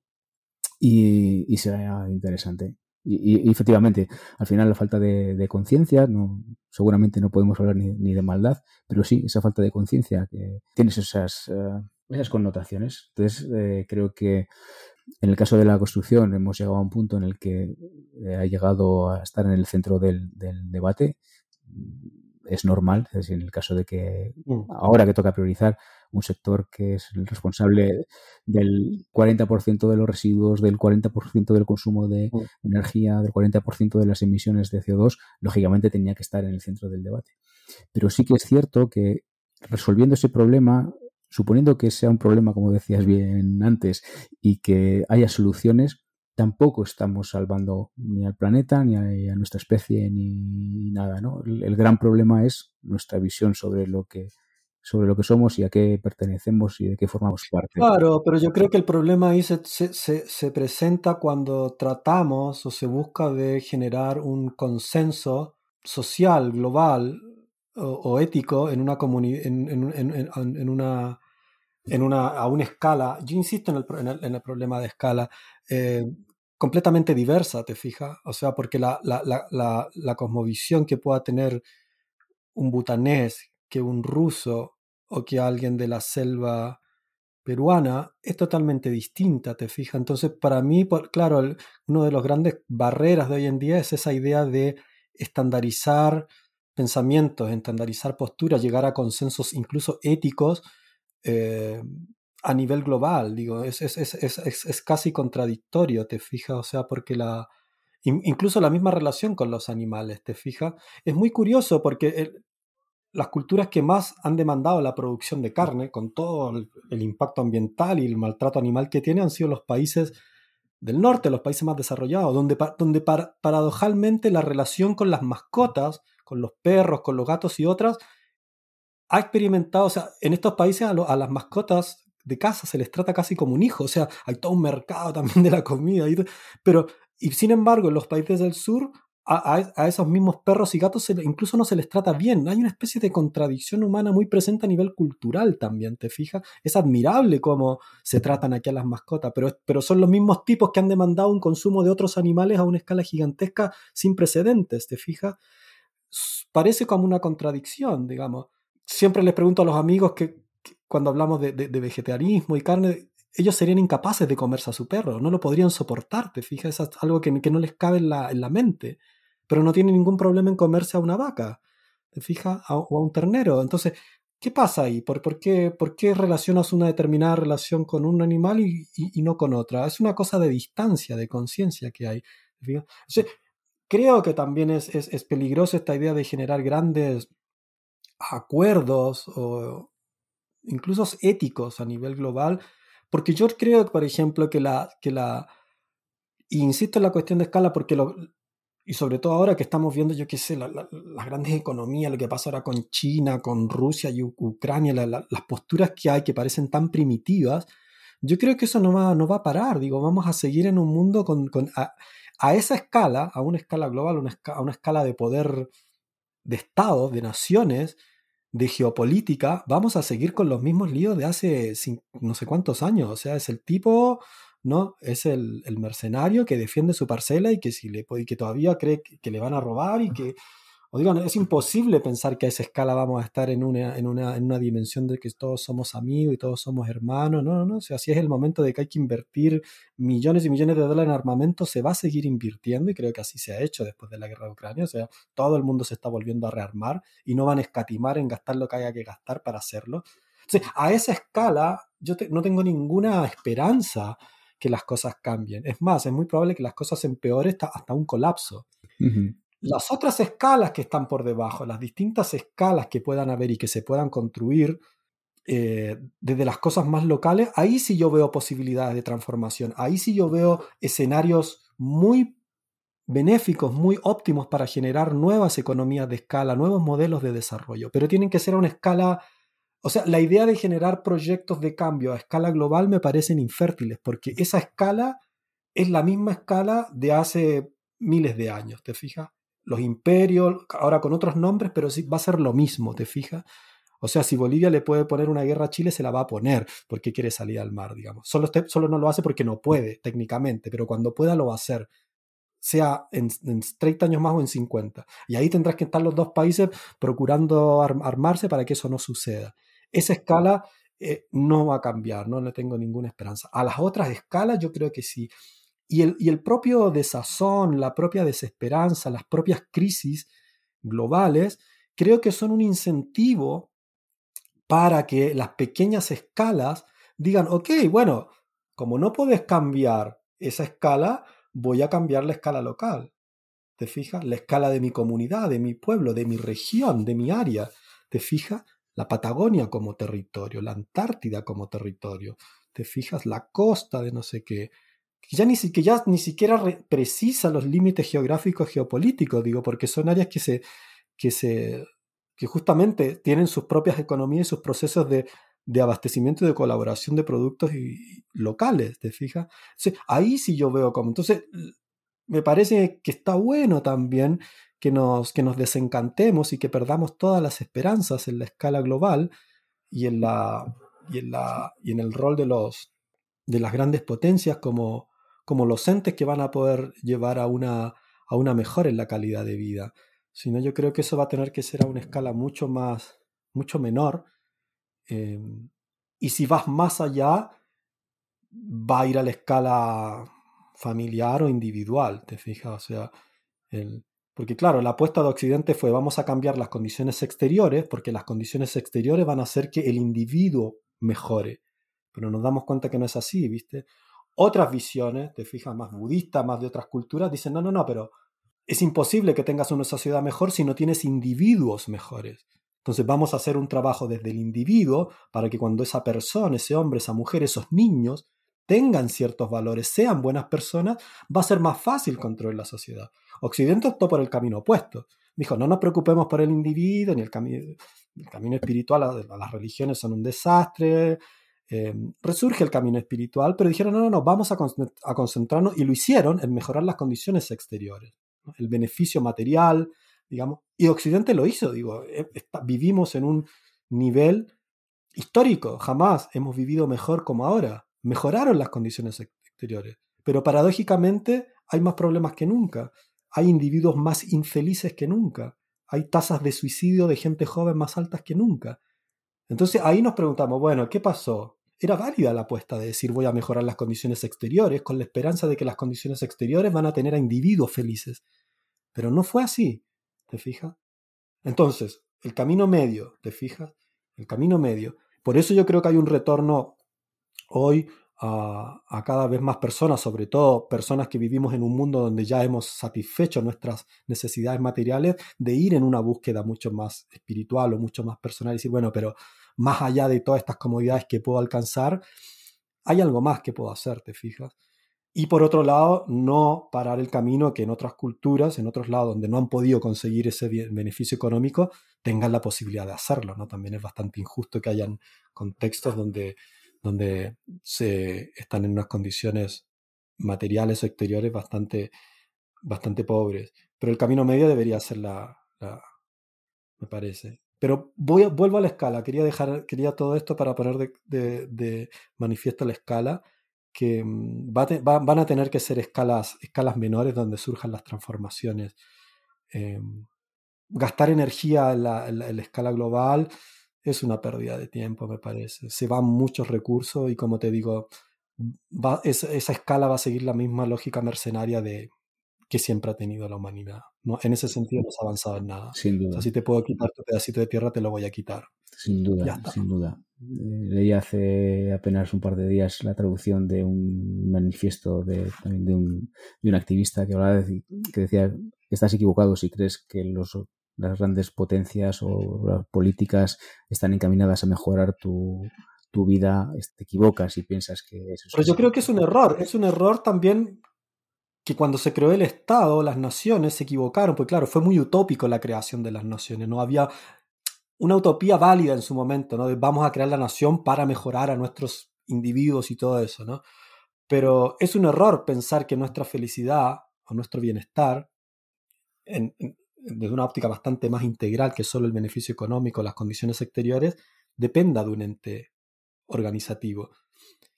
y, será interesante. Y, efectivamente, al final la falta de, conciencia, no, seguramente no podemos hablar ni, de maldad, pero sí, esa falta de conciencia que tienes esas, eh, esas connotaciones. Entonces, creo que en el caso de la construcción hemos llegado a un punto en el que eh, ha llegado a estar en el centro del, debate. Es normal, es decir, en el caso de que mm. ahora que toca priorizar un sector que es el responsable del 40% de los residuos, del 40% del consumo de mm. energía, del 40% de las emisiones de CO2, lógicamente tenía que estar en el centro del debate. Pero sí que es cierto que resolviendo ese problema suponiendo que sea un problema, como decías bien antes, y que haya soluciones, tampoco estamos salvando ni al planeta, ni a, nuestra especie, ni nada. ¿no? El, gran problema es nuestra visión sobre lo que sobre lo que somos y a qué pertenecemos y de qué formamos parte. Claro, pero yo creo que el problema ahí se, se, presenta cuando tratamos o se busca de generar un consenso social, global o, ético en una, en, en, en, una en una, a una escala, yo insisto en el, en el, problema de escala, eh, completamente diversa, ¿te fijas? O sea, porque la, la, la, la, cosmovisión que pueda tener un butanés, que un ruso, o que alguien de la selva peruana es totalmente distinta, te fijas. Entonces, para mí, claro, una de los grandes barreras de hoy en día es esa idea de estandarizar pensamientos, estandarizar posturas, llegar a consensos incluso éticos eh, a nivel global. Digo, es, es, es, casi contradictorio, te fijas, o sea, porque la, incluso la misma relación con los animales, te fijas. Es muy curioso porque las culturas que más han demandado la producción de carne, con todo el, impacto ambiental y el maltrato animal que tiene, han sido los países del norte, los países más desarrollados, donde, donde paradojalmente la relación con las mascotas, con los perros, con los gatos y otras, ha experimentado, o sea, en estos países a, las mascotas de casa se les trata casi como un hijo, o sea, hay todo un mercado [LAUGHS] también de la comida, y, pero, y sin embargo, en los países del sur a, esos mismos perros y gatos incluso no se les trata bien. Hay una especie de contradicción humana muy presente a nivel cultural también, ¿te fijas? Es admirable cómo se tratan aquí a las mascotas, pero, pero son los mismos tipos que han demandado un consumo de otros animales a una escala gigantesca sin precedentes, ¿te fijas? Parece como una contradicción, digamos. Siempre les pregunto a los amigos que, cuando hablamos de, vegetarianismo y carne, ellos serían incapaces de comerse a su perro, no lo podrían soportar, ¿te fijas? Es algo que, no les cabe en la, en la mente pero no tiene ningún problema en comerse a una vaca, ¿te fijas? o a un ternero. Entonces, ¿qué pasa ahí? ¿Por, por, qué, ¿Por, qué, relacionas una determinada relación con un animal y, no con otra? Es una cosa de distancia, de conciencia que hay. Creo que también es, es, es, peligroso esta idea de generar grandes acuerdos o incluso éticos a nivel global, porque yo creo, por ejemplo, que la... Que la insisto en la cuestión de escala porque lo, y sobre todo ahora que estamos viendo, yo qué sé, las grandes economías, lo que pasa ahora con China, con Rusia y Ucrania, las posturas que hay que parecen tan primitivas, yo creo que eso no va, no va a parar. Digo, vamos a seguir en un mundo con, a, esa escala, a una escala global, una a una escala de poder de estados, de naciones, de geopolítica, vamos a seguir con los mismos líos de hace no sé cuántos años. O sea, es el tipo ¿no? Es el, mercenario que defiende su parcela y que, si le, y que todavía cree que, le van a robar y que, o es imposible pensar que a esa escala vamos a estar en una, en una, en una dimensión de que todos somos amigos y todos somos hermanos, no, no, no, o sea, si es el momento de que hay que invertir millones y millones de dólares en armamento, se va a seguir invirtiendo y creo que así se ha hecho después de la guerra de Ucrania, o sea, todo el mundo se está volviendo a rearmar y no van a escatimar en gastar lo que haya que gastar para hacerlo. a esa escala yo no tengo ninguna esperanza que las cosas cambien. Es más, es muy probable que las cosas empeoren hasta, un colapso. Las otras escalas que están por debajo, las distintas escalas que puedan haber y que se puedan construir eh, desde las cosas más locales, ahí sí yo veo posibilidades de transformación, ahí sí yo veo escenarios muy benéficos, muy óptimos para generar nuevas economías de escala, nuevos modelos de desarrollo, pero tienen que ser a una escala o sea, la idea de generar proyectos de cambio a escala global me parecen infértiles, porque esa escala es la misma escala de hace miles de años, ¿te fijas? Los imperios, ahora con otros nombres, pero sí va a ser lo mismo, ¿te fijas? O sea, si Bolivia le puede poner una guerra a Chile, se la va a poner porque quiere salir al mar, digamos. Solo, solo no lo hace porque no puede, técnicamente, pero cuando pueda lo va a hacer sea en, 30 años más o en 50. Y ahí tendrás que estar los dos países procurando armarse para que eso no suceda. Esa escala eh, no va a cambiar, no le tengo ninguna esperanza. A las otras escalas yo creo que sí. Y el, y el propio desazón, la propia desesperanza, las propias crisis globales, creo que son un incentivo para que las pequeñas escalas digan, ok, bueno, como no puedes cambiar esa escala, voy a cambiar la escala local. ¿Te fijas? La escala de mi comunidad, de mi pueblo, de mi región, de mi área. ¿Te fijas? la Patagonia como territorio, la Antártida como territorio, te fijas la costa de no sé qué, que ya ni, que ya ni siquiera precisa los límites geográficos geopolíticos, digo, porque son áreas que se, que se, que justamente tienen sus propias economías y sus procesos de, de abastecimiento y de colaboración de productos locales, ¿te fijas? ahí sí yo veo como, entonces, me parece que está bueno también que nos, que nos desencantemos y que perdamos todas las esperanzas en la escala global y en, la, y en, la, y en el rol de, los, de las grandes potencias como, como los entes que van a poder llevar a una, a una mejora en la calidad de vida. Sino yo creo que eso va a tener que ser a una escala mucho más, mucho menor Em, y si vas más allá, va a ir a la escala familiar o individual, ¿te fijas? O sea, el, porque claro, la apuesta de Occidente fue vamos a cambiar las condiciones exteriores porque las condiciones exteriores van a hacer que el individuo mejore. Pero nos damos cuenta que no es así, ¿viste? Otras visiones, te fijas, más budistas, más de otras culturas, dicen, no, no, no, pero es imposible que tengas una sociedad mejor si no tienes individuos mejores. Entonces vamos a hacer un trabajo desde el individuo para que cuando esa persona, ese hombre, esa mujer, esos niños tengan ciertos valores, sean buenas personas, va a ser más fácil construir la sociedad. Occidente optó por el camino opuesto. Dijo, no nos preocupemos por el individuo, ni el, camino, el camino espiritual, las religiones son un desastre. Em, resurge el camino espiritual, pero dijeron, no, no, no, vamos a, concentrarnos, y lo hicieron en mejorar las condiciones exteriores, el beneficio material, digamos, y Occidente lo hizo, digo, eh, vivimos en un nivel histórico, jamás hemos vivido mejor como ahora. Mejoraron las condiciones exteriores, pero paradójicamente hay más problemas que nunca, hay individuos más infelices que nunca, hay tasas de suicidio de gente joven más altas que nunca. Entonces ahí nos preguntamos, bueno, ¿qué pasó? Era válida la apuesta de decir voy a mejorar las condiciones exteriores con la esperanza de que las condiciones exteriores van a tener a individuos felices. Pero no fue así, ¿te fijas? Entonces, el camino medio, ¿te fijas? El camino medio. Por eso yo creo que hay un retorno hoy a, cada vez más personas, sobre todo personas que vivimos en un mundo donde ya hemos satisfecho nuestras necesidades materiales, de ir en una búsqueda mucho más espiritual o mucho más personal y decir, bueno, pero más allá de todas estas comodidades que puedo alcanzar, hay algo más que puedo hacer, ¿te fijas? Y por otro lado, no parar el camino que en otras culturas, en otros lados donde no han podido conseguir ese beneficio económico, tengan la posibilidad de hacerlo, ¿no? También es bastante injusto que hayan contextos donde donde se están en unas condiciones materiales o exteriores bastante, bastante pobres. Pero el camino medio debería ser la, me parece. Pero voy vuelvo a la escala. Quería dejar, quería todo esto para poner de, manifiesto la escala, que mm, van a tener que ser escalas, escalas menores donde surjan las transformaciones. Em, gastar energía en la, escala global es una pérdida de tiempo, me parece. Se van muchos recursos y como te digo, va, esa, escala va a seguir la misma lógica mercenaria de que siempre ha tenido la humanidad. ¿no? En ese sentido no se ha avanzado en nada. Sin duda. si te puedo quitar tu pedacito de tierra, te lo voy a quitar. Sin duda, sin duda. Eh, leí hace apenas un par de días la traducción de un manifiesto de, de, un, de un activista que hablaba de, que decía que estás equivocado si crees que los las grandes potencias o las políticas están encaminadas a mejorar tu, vida, te equivocas y piensas que eso Pero yo creo que es un error, es un error también que cuando se creó el Estado, las naciones se equivocaron, porque claro, fue muy utópico la creación de las naciones, no había una utopía válida en su momento, ¿no? De vamos a crear la nación para mejorar a nuestros individuos y todo eso, ¿no? Pero es un error pensar que nuestra felicidad o nuestro bienestar en, desde una óptica bastante más integral que solo el beneficio económico, las condiciones exteriores, dependa de un ente organizativo.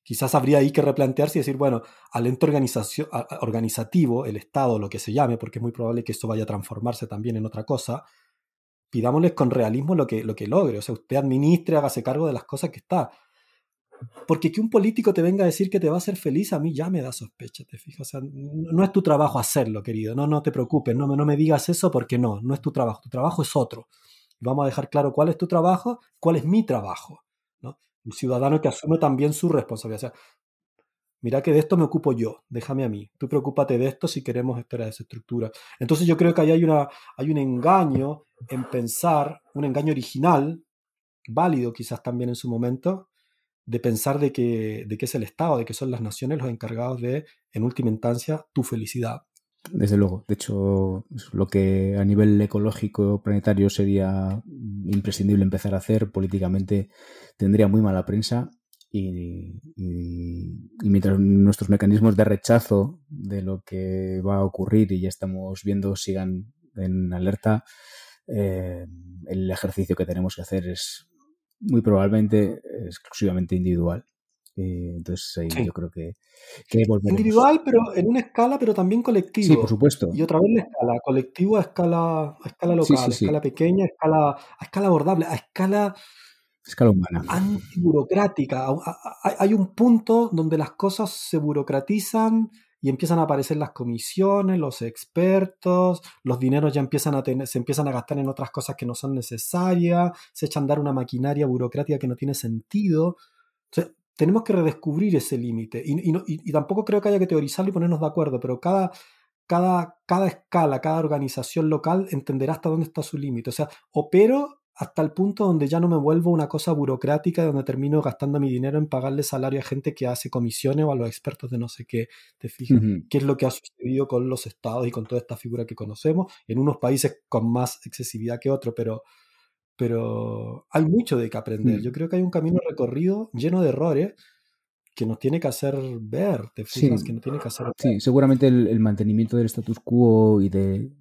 Quizás habría ahí que replantearse y decir, bueno, al ente organizativo, el Estado, lo que se llame, porque es muy probable que esto vaya a transformarse también en otra cosa, pidámosles con realismo lo que, lo que logre. O sea, usted administre, hágase cargo de las cosas que está. Porque que un político te venga a decir que te va a hacer feliz, a mí ya me da sospecha, te fijas. O sea, no es tu trabajo hacerlo, querido. No, no te preocupes, no, no me digas eso porque no, no es tu trabajo. Tu trabajo es otro. Vamos a dejar claro cuál es tu trabajo, cuál es mi trabajo. ¿no? Un ciudadano que asume también su responsabilidad. O sea, mira que de esto me ocupo yo, déjame a mí. Tú preocúpate de esto si queremos esa estructura. Entonces yo creo que ahí hay, una, hay un engaño en pensar, un engaño original, válido quizás también en su momento, de pensar de que, de que es el Estado, de que son las naciones los encargados de, en última instancia, tu felicidad. Desde luego. De hecho, lo que a nivel ecológico planetario sería imprescindible empezar a hacer políticamente tendría muy mala prensa y, mientras nuestros mecanismos de rechazo de lo que va a ocurrir y ya estamos viendo sigan en alerta, eh, el ejercicio que tenemos que hacer es muy probablemente exclusivamente individual. Eh, entonces ahí yo creo que, Individual, pero en una escala, pero también colectivo. Sí, por supuesto. Y otra vez la escala, colectivo a escala, a escala local, a escala pequeña, a escala, a escala abordable, a escala escala humana. antiburocrática. Hay un punto donde las cosas se burocratizan y empiezan a aparecer las comisiones, los expertos, los dineros ya empiezan a tener, se empiezan a gastar en otras cosas que no son necesarias, se echan a dar una maquinaria burocrática que no tiene sentido. tenemos que redescubrir ese límite. Y, tampoco creo que haya que teorizarlo y ponernos de acuerdo, pero cada, cada, cada escala, cada organización local entenderá hasta dónde está su límite. O sea, opero hasta el punto donde ya no me vuelvo una cosa burocrática, donde termino gastando mi dinero en pagarle salario a gente que hace comisiones o a los expertos de no sé qué. ¿Te fijas? ¿Qué es lo que ha sucedido con los estados y con toda esta figura que conocemos? En unos países con más excesividad que otros, pero, pero hay mucho de que aprender. Mm. Yo creo que hay un camino recorrido lleno de errores que nos tiene que hacer ver, ¿te fijas? Que nos tiene que hacer Sí, seguramente el, el mantenimiento del status quo y de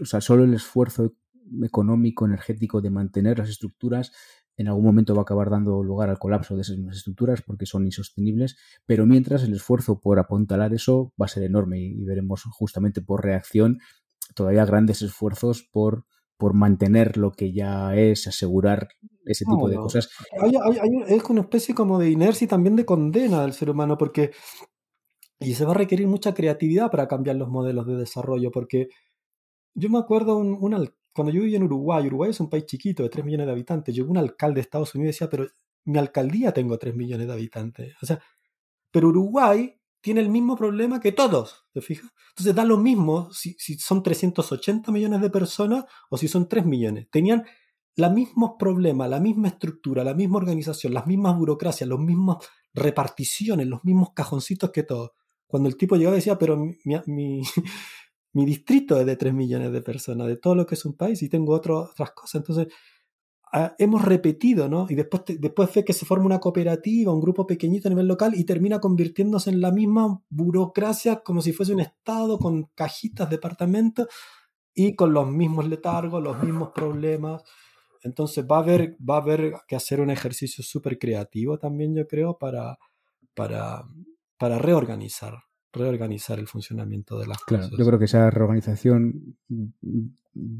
o sea, solo el esfuerzo económico, energético de mantener las estructuras, en algún momento va a acabar dando lugar al colapso de esas estructuras porque son insostenibles, pero mientras el esfuerzo por apuntalar eso va a ser enorme y, veremos justamente por reacción todavía grandes esfuerzos por, por mantener lo que ya es, asegurar ese tipo de cosas. es una especie como de inercia y también de condena del ser humano porque y se va a requerir mucha creatividad para cambiar los modelos de desarrollo porque yo me acuerdo un, un, cuando yo vivía en Uruguay, Uruguay es un país chiquito de 3 millones de habitantes, llegó un alcalde de Estados Unidos y decía, pero mi alcaldía tengo 3 millones de habitantes. O sea, pero Uruguay tiene el mismo problema que todos, ¿te fijas? Entonces da lo mismo si, si son 380 millones de personas o si son 3 millones. Tenían los mismos problemas, la misma estructura, la misma organización, las mismas burocracias, las mismas reparticiones, los mismos cajoncitos que todos. Cuando el tipo llegaba decía, pero mi, mi, mi distrito es de 3 millones de personas, de todo lo que es un país, y tengo otras cosas. Entonces, hemos repetido, ¿no? Y después, después ve que se forma una cooperativa, un grupo pequeñito a nivel local, y termina convirtiéndose en la misma burocracia, como si fuese un Estado, con cajitas, departamentos, y con los mismos letargos, los mismos problemas. Entonces va a haber, va a haber que hacer un ejercicio súper creativo también, yo creo, para, para, para reorganizar reorganizar el funcionamiento de las claro, Yo creo que esa reorganización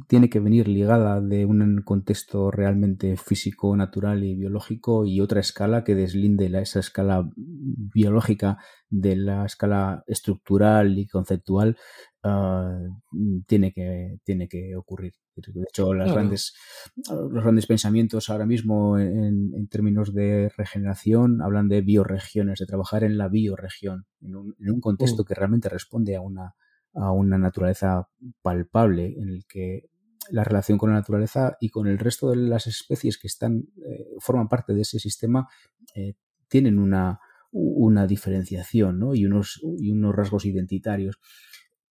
tiene que venir ligada de un contexto realmente físico, natural y biológico y otra escala que deslinde esa escala biológica de la escala estructural y conceptual ah, tiene, que, tiene que ocurrir. De hecho, las grandes, los grandes pensamientos ahora mismo en, términos de regeneración hablan de bioregiones, de trabajar en la bioregión, en un, en un contexto mm. que realmente responde a una, a una naturaleza palpable en el que la relación con la naturaleza y con el resto de las especies que están eh, forman parte de ese sistema eh, tienen una, una diferenciación ¿no? y, unos, y unos rasgos identitarios.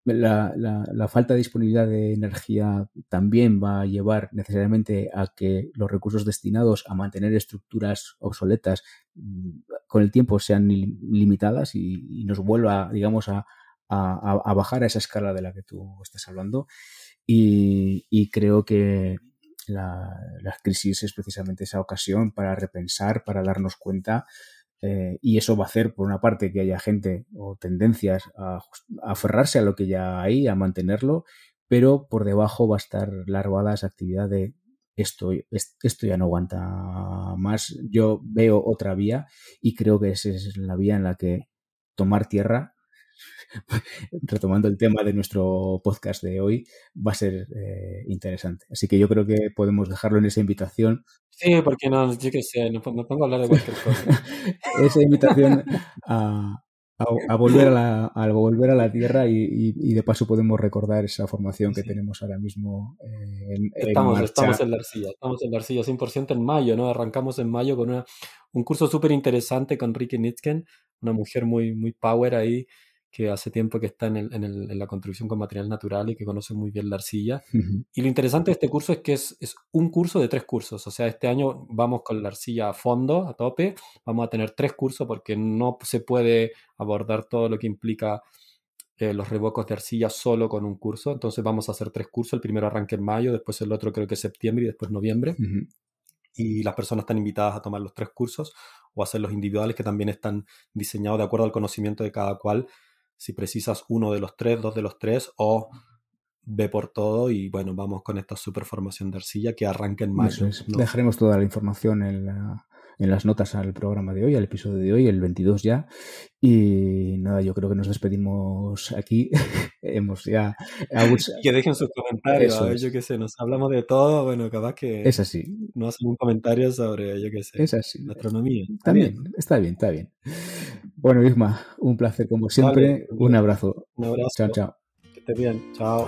La, la, falta de disponibilidad de energía también va a llevar necesariamente a que los recursos destinados a mantener estructuras obsoletas mm, con el tiempo sean limitadas y, nos vuelva, digamos, a, a, bajar a esa escala de la que tú estás hablando. Y, creo que la, crisis es precisamente esa ocasión para repensar, para darnos cuenta. Eh, y eso va a hacer, por una parte, que haya gente o tendencias a, aferrarse a lo que ya hay, a mantenerlo, pero por debajo va a estar larvada esa actividad de esto, esto ya no aguanta más. Yo veo otra vía y creo que esa es la vía en la que tomar tierra [LAUGHS] retomando el tema de nuestro podcast de hoy, va a ser eh, interesante. Así que yo creo que podemos dejarlo en esa invitación. Sí, porque no, yo qué sé, me pongo a hablar de cualquier cosa. [LAUGHS] esa invitación a, a, volver a la, a volver a la tierra y, de paso podemos recordar esa formación que tenemos ahora mismo eh, en, estamos, estamos en la arcilla, estamos en la arcilla 100% en mayo, ¿no? Arrancamos en mayo con una, un curso súper interesante con Ricky Nitzken, una mujer muy, muy power ahí, que hace tiempo que está en, el, en, el, en, la construcción con material natural y que conoce muy bien la arcilla. Y lo interesante de este curso es que es, es, un curso de tres cursos. O sea, este año vamos con la arcilla a fondo, a tope. Vamos a tener tres cursos porque no se puede abordar todo lo que implica eh, los revocos de arcilla solo con un curso. Entonces vamos a hacer tres cursos. El primero arranca en mayo, después el otro creo que es septiembre y después noviembre. Y las personas están invitadas a tomar los tres cursos o a hacer los individuales que también están diseñados de acuerdo al conocimiento de cada cual si precisas uno de los tres, dos de los tres, o ve por todo y bueno, vamos con esta super formación de arcilla que arranca en mayo. Dejaremos toda la información en la, en las notas al programa de hoy, al episodio de hoy, el 22 ya. Y nada, yo creo que nos despedimos aquí. [LAUGHS] Hemos ya. [LAUGHS] que dejen sus comentarios, a ver, yo qué sé, nos hablamos de todo. Bueno, capaz que. Es así. No hacen un comentario sobre, yo qué sé. Es así. La astronomía. También, está bien, está bien. Bueno, Isma, un placer como siempre. un abrazo. Un abrazo. Chao, chao. Que estés bien. Chao.